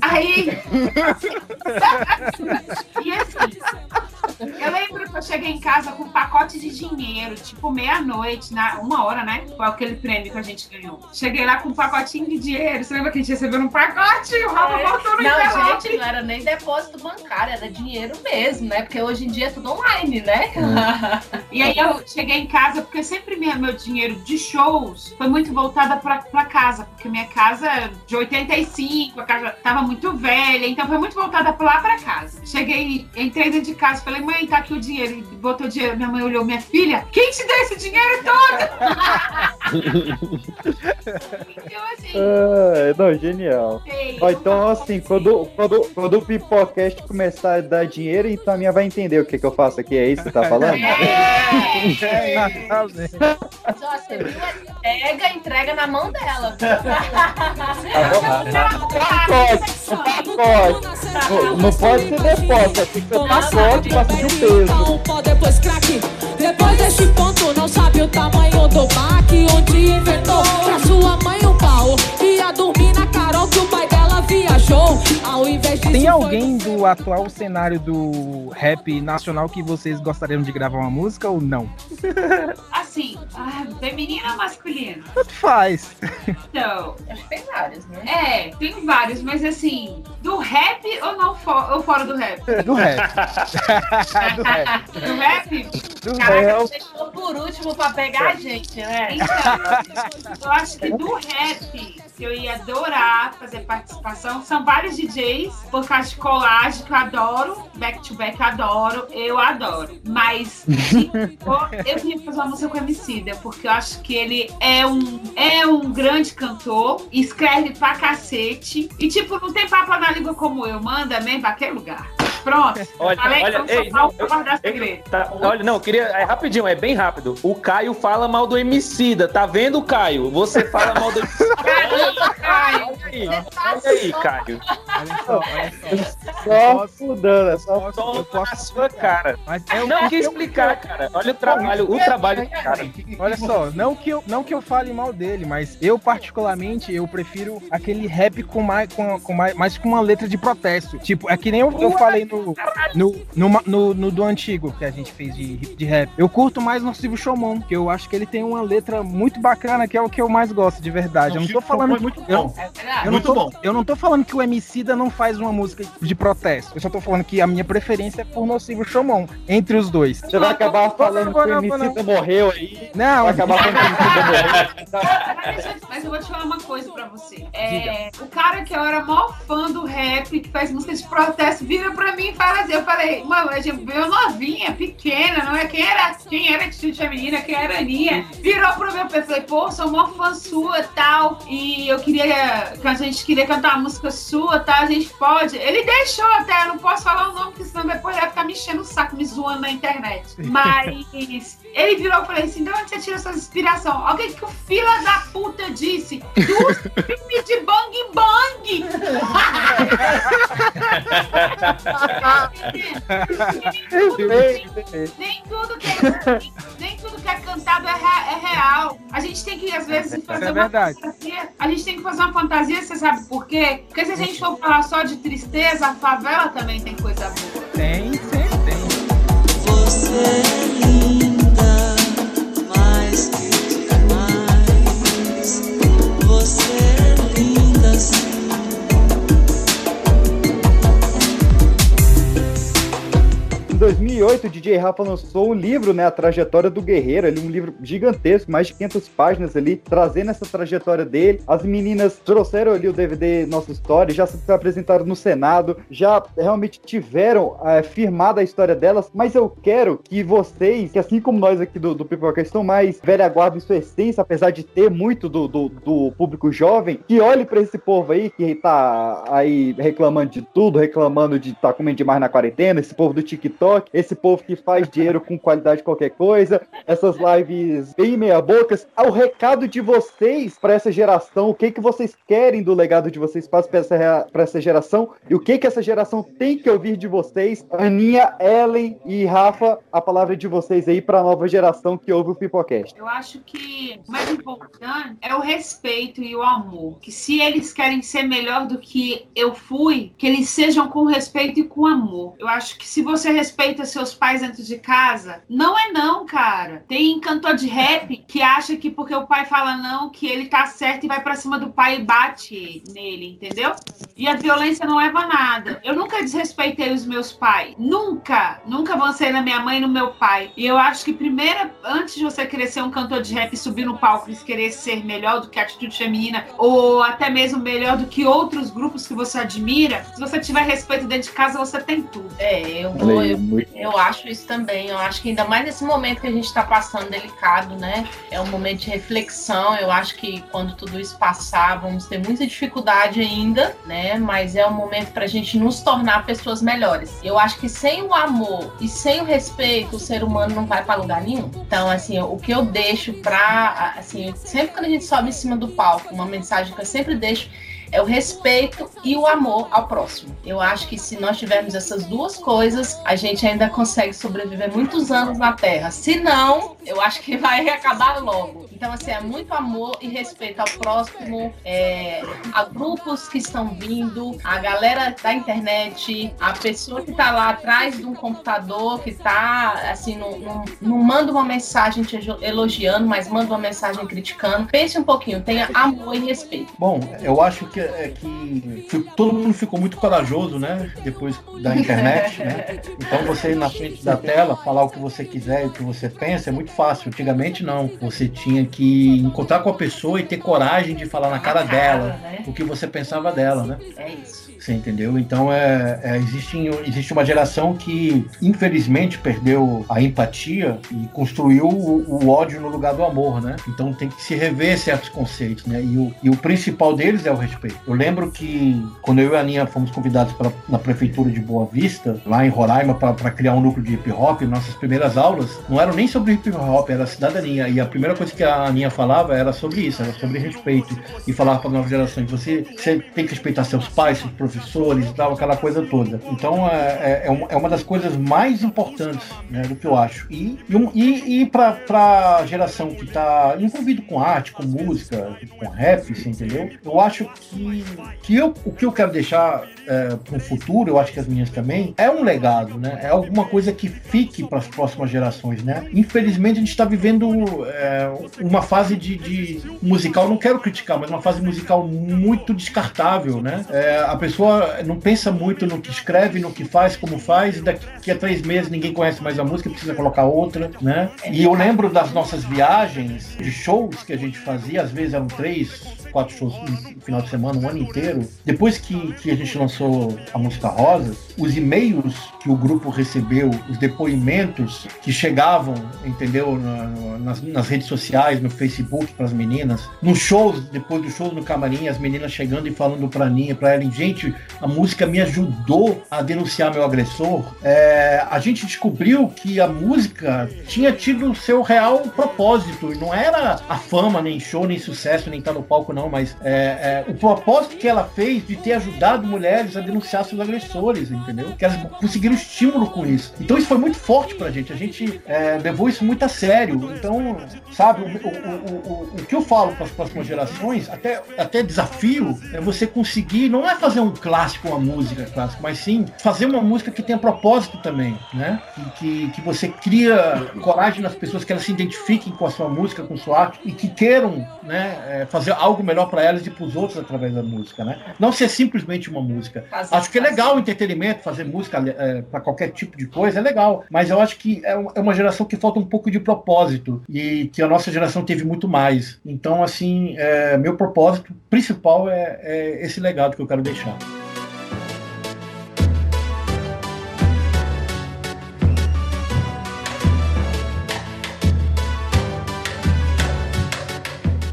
Aí. e assim, eu lembro que eu cheguei em casa com um pacote de dinheiro, tipo meia-noite, na uma hora, né? Foi aquele prêmio que a gente ganhou. Cheguei lá com um pacotinho de dinheiro. Você lembra que a gente recebeu um pacote e o Rafa voltou no Não, envelope? gente, não era nem depósito bancário, era dinheiro mesmo, né? Porque hoje em dia é tudo online, né? E aí eu cheguei em casa, porque sempre minha, meu dinheiro de shows foi muito voltada pra, pra casa, porque minha casa é de 85, a casa tava muito velha, então foi muito voltada pra lá pra casa. Cheguei, entrei dentro de casa, falei, mãe, tá aqui o dinheiro. E botou o dinheiro, minha mãe olhou, minha filha, quem te deu esse dinheiro todo? então, assim, Ah, não, genial. Sei, Ó, então, assim, quando, quando, quando o Pipocast começar a dar dinheiro, então a minha vai entender o que, que eu faço aqui. É isso que você tá falando? Só você viu? Pega, entrega na mão dela. Não, não pode ser depósito, tem que ser pacote pra sentir o peso. Um pó depois craque. Depois desse ponto, não sabe o tamanho do baque. Onde inventou pra sua mãe um pau. Ia dormir na Carol que o pai dela viajou. Ao invés de Tem alguém do atual cenário do rap nacional que vocês gostariam de gravar uma música ou não? assim, ah, feminino ou masculino? Tanto faz. Então, Acho que tem vários, né? É, tem vários, mas assim, do rap ou não fo- ou fora do rap? Do rap. do rap. Do rap? Do Caraca, Você ficou por último pra pegar a gente, né? Então, eu acho que do rap que eu ia adorar fazer participação. São vários DJs, por causa de colagem, que eu adoro, back to back adoro, eu adoro. Mas eu, eu queria fazer uma música com o Emicida, porque eu acho que ele é um, é um grande cantor, escreve pra cacete, e tipo, não tem papo na língua como eu, manda mesmo pra aquele lugar. Pronto. Olha, Falei olha, eu ei, não, pra guardar segredo. Tá, olha, não, eu queria. É rapidinho, é bem rápido. O Caio fala mal do Emicida. Tá vendo, Caio? Você fala mal do Emicida. Caio. Olha aí, olha aí, Caio. Só fudando, é só Toma na sua cara. Mas é o Não que quer eu- explicar, cara. Olha o trabalho, o trabalho do cara. Olha só, não que, eu, não que eu fale mal dele, mas eu particularmente eu prefiro aquele rap com mais com, com mais, mais com uma letra de protesto. Tipo, é que nem eu, eu falei no no, no, no, no do antigo que a gente fez de, de rap. Eu curto mais no Silvio Shomon, que eu acho que ele tem uma letra muito bacana, que é o que eu mais gosto de verdade. Eu não tô falando é muito eu, bom. eu não Muito tô, bom. eu não tô falando que o Emicida não faz uma música de protesto. Eu só tô falando que a minha preferência é por Nocivo Shomon, entre os dois. Você vai acabar falando que o Emicida morreu aí. Não, Vai acabar falando que o Emicida morreu. Mas, mas eu vou te falar uma coisa pra você. É, o cara que eu era maior fã do rap, que faz música de protesto, vira pra mim fala assim: eu falei, mano, a gente veio novinha, pequena, não é? Quem era, quem era Atitude Feminina, quem era a Aninha? Virou pro meu pé falei, pô, sou maior fã sua tal. E eu queria, que a gente queria cantar uma música sua, tá? A gente pode. Ele deixou até, eu não posso falar o nome, porque senão depois ele vai ficar me enchendo o saco, me zoando na internet. Mas ele virou e falei assim: de onde você tira essa inspiração? Alguém que o fila da puta disse do filme de Bang Bang! nem tudo que é, nem tudo que é cantado é, é real. A gente tem que, às vezes, fazer é uma fantasia. A gente tem que fazer uma fantasia, você sabe por quê? Porque se a gente for falar só de tristeza, a favela também tem coisa boa. Tem, sempre tem. Você é linda, 2008, o DJ Rafa lançou um livro, né, A Trajetória do Guerreiro, ali um livro gigantesco, mais de 500 páginas ali, trazendo essa trajetória dele. As meninas trouxeram ali o DVD Nossa História, já se apresentaram no Senado, já realmente tiveram é, firmada a história delas, mas eu quero que vocês, que assim como nós aqui do, do Pipoca, estão mais velha guarda em sua essência, apesar de ter muito do, do, do público jovem, que olhe pra esse povo aí que tá aí reclamando de tudo, reclamando de tá comendo demais na quarentena, esse povo do TikTok, esse povo que faz dinheiro com qualidade de qualquer coisa, essas lives bem meia-bocas. O recado de vocês para essa geração, o que que vocês querem do legado de vocês para essa, pra essa geração e o que que essa geração tem que ouvir de vocês. Aninha, Ellen e Rafa, a palavra de vocês aí para a nova geração que ouve o Pipocast. Eu acho que o mais importante é o respeito e o amor. Que se eles querem ser melhor do que eu fui, que eles sejam com respeito e com amor. Eu acho que se você respeita seus pais dentro de casa, não é não, cara. Tem cantor de rap que acha que porque o pai fala não, que ele tá certo e vai pra cima do pai e bate nele, entendeu? E a violência não leva a nada. Eu nunca desrespeitei os meus pais. Nunca. Nunca avancei na minha mãe e no meu pai. E eu acho que primeiro, antes de você querer ser um cantor de rap e subir no palco e querer ser melhor do que a atitude feminina, ou até mesmo melhor do que outros grupos que você admira, se você tiver respeito dentro de casa, você tem tudo. É, eu vou. Eu, eu acho isso também. Eu acho que ainda mais nesse momento que a gente está passando delicado, né? É um momento de reflexão. Eu acho que quando tudo isso passar, vamos ter muita dificuldade ainda, né? Mas é um momento para a gente nos tornar pessoas melhores. Eu acho que sem o amor e sem o respeito, o ser humano não vai para lugar nenhum. Então, assim, o que eu deixo para, assim, sempre quando a gente sobe em cima do palco, uma mensagem que eu sempre deixo é o respeito e o amor ao próximo. Eu acho que se nós tivermos essas duas coisas, a gente ainda consegue sobreviver muitos anos na Terra. Se não, eu acho que vai acabar logo. Então, assim, é muito amor e respeito ao próximo, é, a grupos que estão vindo, a galera da internet, a pessoa que está lá atrás de um computador, que está, assim, não, não, não manda uma mensagem te elogiando, mas manda uma mensagem criticando. Pense um pouquinho, tenha amor e respeito. Bom, eu acho que, é que todo mundo ficou muito corajoso, né? Depois da internet, né? Então você ir na frente da tela, falar o que você quiser e o que você pensa é muito fácil. Antigamente não. Você tinha que encontrar com a pessoa e ter coragem de falar na cara dela o que você pensava dela, né? É isso. Você entendeu? Então é, é, existe, existe uma geração que infelizmente perdeu a empatia e construiu o, o ódio no lugar do amor, né? Então tem que se rever certos conceitos, né? E o, e o principal deles é o respeito. Eu lembro que quando eu e a Aninha fomos convidados pra, na prefeitura de Boa Vista, lá em Roraima, para criar um núcleo de hip hop, nossas primeiras aulas não eram nem sobre hip hop, era cidadania. E a primeira coisa que a Aninha falava era sobre isso, era sobre respeito. E falava para nova geração: você, você tem que respeitar seus pais, seus professores e tal, aquela coisa toda. Então é, é, é uma- é uma das coisas mais importantes né, do que eu acho. E, e, e, para a geração que está envolvido com arte, com música, com rap, você entendeu? Eu acho que, que eu, o que eu quero deixar para o futuro, eu acho que as minhas também, é um legado, né? É alguma coisa que fique para as próximas gerações, né? Infelizmente a gente está vivendo é, uma fase de, de musical, não quero criticar, mas uma fase musical muito descartável, né? É, a pessoa não pensa muito no que escreve, no que faz, como faz, e daqui a três meses ninguém conhece mais a música, precisa colocar outra, né? E eu lembro das nossas viagens, de shows que a gente fazia, às vezes eram três, quatro shows no final de semana, um ano inteiro. Depois que, que a gente lançou a música Rosa, os e-mails que o grupo recebeu, os depoimentos que chegavam, entendeu, na- na- nas, nas redes sociais, no Facebook para as meninas, nos shows, depois dos shows no camarim, as meninas chegando e falando pra Aninha, pra Ellen, gente, a música me ajudou a denunciar meu agressor, é, a gente descobriu que a música tinha tido o seu real propósito. E não era a fama, nem show, nem sucesso, nem estar no palco, não, mas é, é, o propósito que ela fez de ter ajudado mulheres a denunciar seus agressores, entendeu? Que elas conseguiram estímulo com isso. Então isso foi muito forte pra gente. A gente é, levou isso muito a sério. Então, sabe, o, o, o, o que eu falo para as próximas gerações, até, até desafio, é você conseguir, não é fazer um clássico, uma música clássica, mas sim fazer uma música que tenha propósito também, né? Que, que, que você cria coragem nas pessoas que elas se identifiquem com a sua música, com sua arte e que queiram, né, é, fazer algo melhor para elas e para os outros através da música, né? Não ser simplesmente uma música. Acho que é legal o entretenimento, fazer música é, para qualquer tipo de coisa, é legal, mas eu acho que é, é uma geração que falta um pouco de propósito e que a nossa geração teve muito mais. Então, assim, é, meu propósito principal é, é esse legado que eu quero deixar.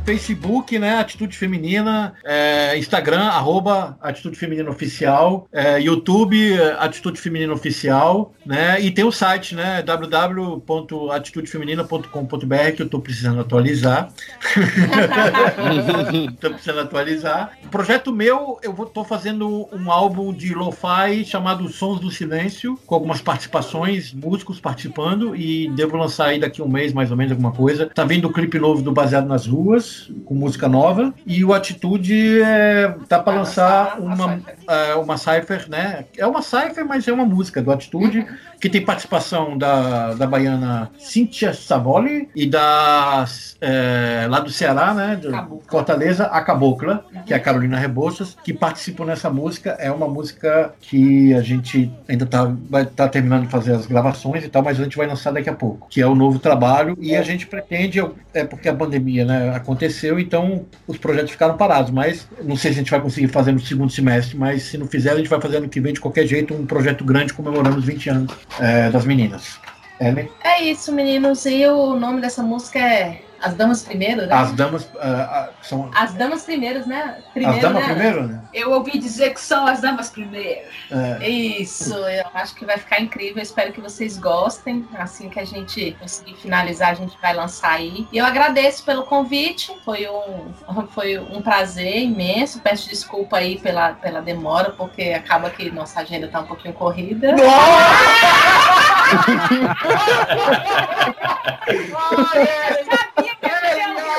Facebook, né? Atitude Feminina, é, Instagram, arroba Atitude Feminina Oficial, é, YouTube, Atitude Feminina Oficial, né? E tem o site, né? www.atitudefeminina.com.br que eu tô precisando atualizar. tô precisando atualizar. O projeto meu, eu vou, tô fazendo um álbum de lo-fi chamado Sons do Silêncio, com algumas participações, músicos participando, e devo lançar aí daqui a um mês, mais ou menos, alguma coisa. Tá vindo o clipe novo do Baseado nas Ruas, com música nova, e o Atitude é, tá para lançar uma, é, uma cipher, né? É uma cipher, mas é uma música do Atitude, que tem participação da, da baiana Cíntia Savoli e da é, lá do Ceará, né? do Fortaleza, a Cabocla, que é a Carolina Rebouças, que participam nessa música. É uma música que a gente ainda tá, vai tá terminando de fazer as gravações e tal, mas a gente vai lançar daqui a pouco, que é o novo trabalho, e a gente pretende, é porque a pandemia né, aconteceu, então os projetos ficaram parados, mas não sei se a gente vai conseguir fazer no segundo semestre, mas se não fizer, a gente vai fazer ano que vem de qualquer jeito um projeto grande comemorando os 20 anos é, das meninas. Ellen? É isso, meninos. E o nome dessa música é As Damas Primeiro, né? As damas ah, são. As Damas Primeiros, né? as damas né? primeiro, né? Eu ouvi dizer que são as damas primeiro. É. Isso, eu acho que vai ficar incrível. Eu espero que vocês gostem. Assim que a gente conseguir finalizar, a gente vai lançar aí. E eu agradeço pelo convite. Foi um, foi um prazer imenso. Peço desculpa aí pela, pela demora, porque acaba que nossa agenda tá um pouquinho corrida.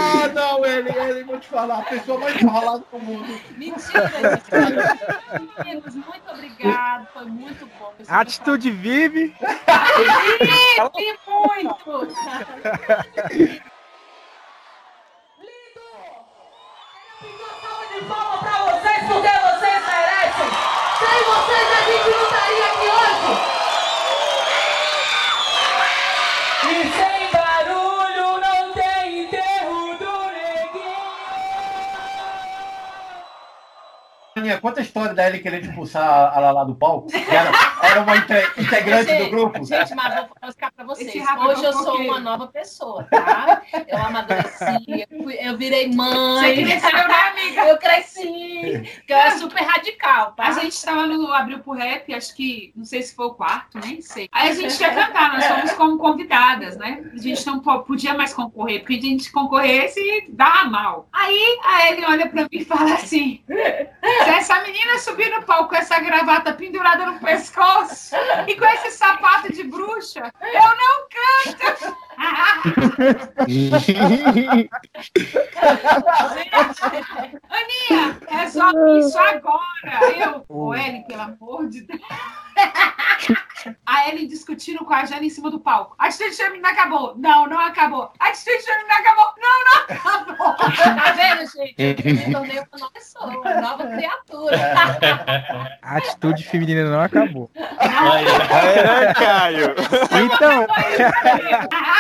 Ah, não, ele, ele, vou te falar, a pessoa mais enrolada do mundo. Mentira, meninos, muito obrigado. Foi muito bom. A atitude vive. Vive muito! de palma pra vocês, porque vocês merecem. Sem vocês a gente não Aninha, conta a história da Ellen querendo expulsar a Lala do palco. que Era, era uma inte- integrante do grupo. Gente, mas vou explicar pra vocês. Hoje eu é um sou uma nova pessoa, tá? Eu amadureci, eu, fui- eu virei mãe. Você cresceu, né, amiga? Eu cresci, porque eu era super radical, tá? A gente estava no Abril pro Rap, acho que, não sei se foi o quarto, nem sei. Aí a gente ia cantar, nós fomos como convidadas, né? A gente não po- podia mais concorrer, porque a gente concorresse dava mal. Aí a Ellen olha pra mim e fala assim: se essa menina subir no palco com essa gravata pendurada no pescoço e com esse sapato de bruxa, eu não canto! Aninha, é só isso agora. Eu, ô Ellen, pelo amor de Deus. A Ellen discutindo com a Jana em cima do palco. A atitude feminina acabou. Não, não acabou. A atitude feminina acabou. Não, não acabou. Tá vendo, gente? Eu me tornei uma nova pessoa, uma nova criatura. A atitude feminina não acabou. Aí, aí, Caio. Então,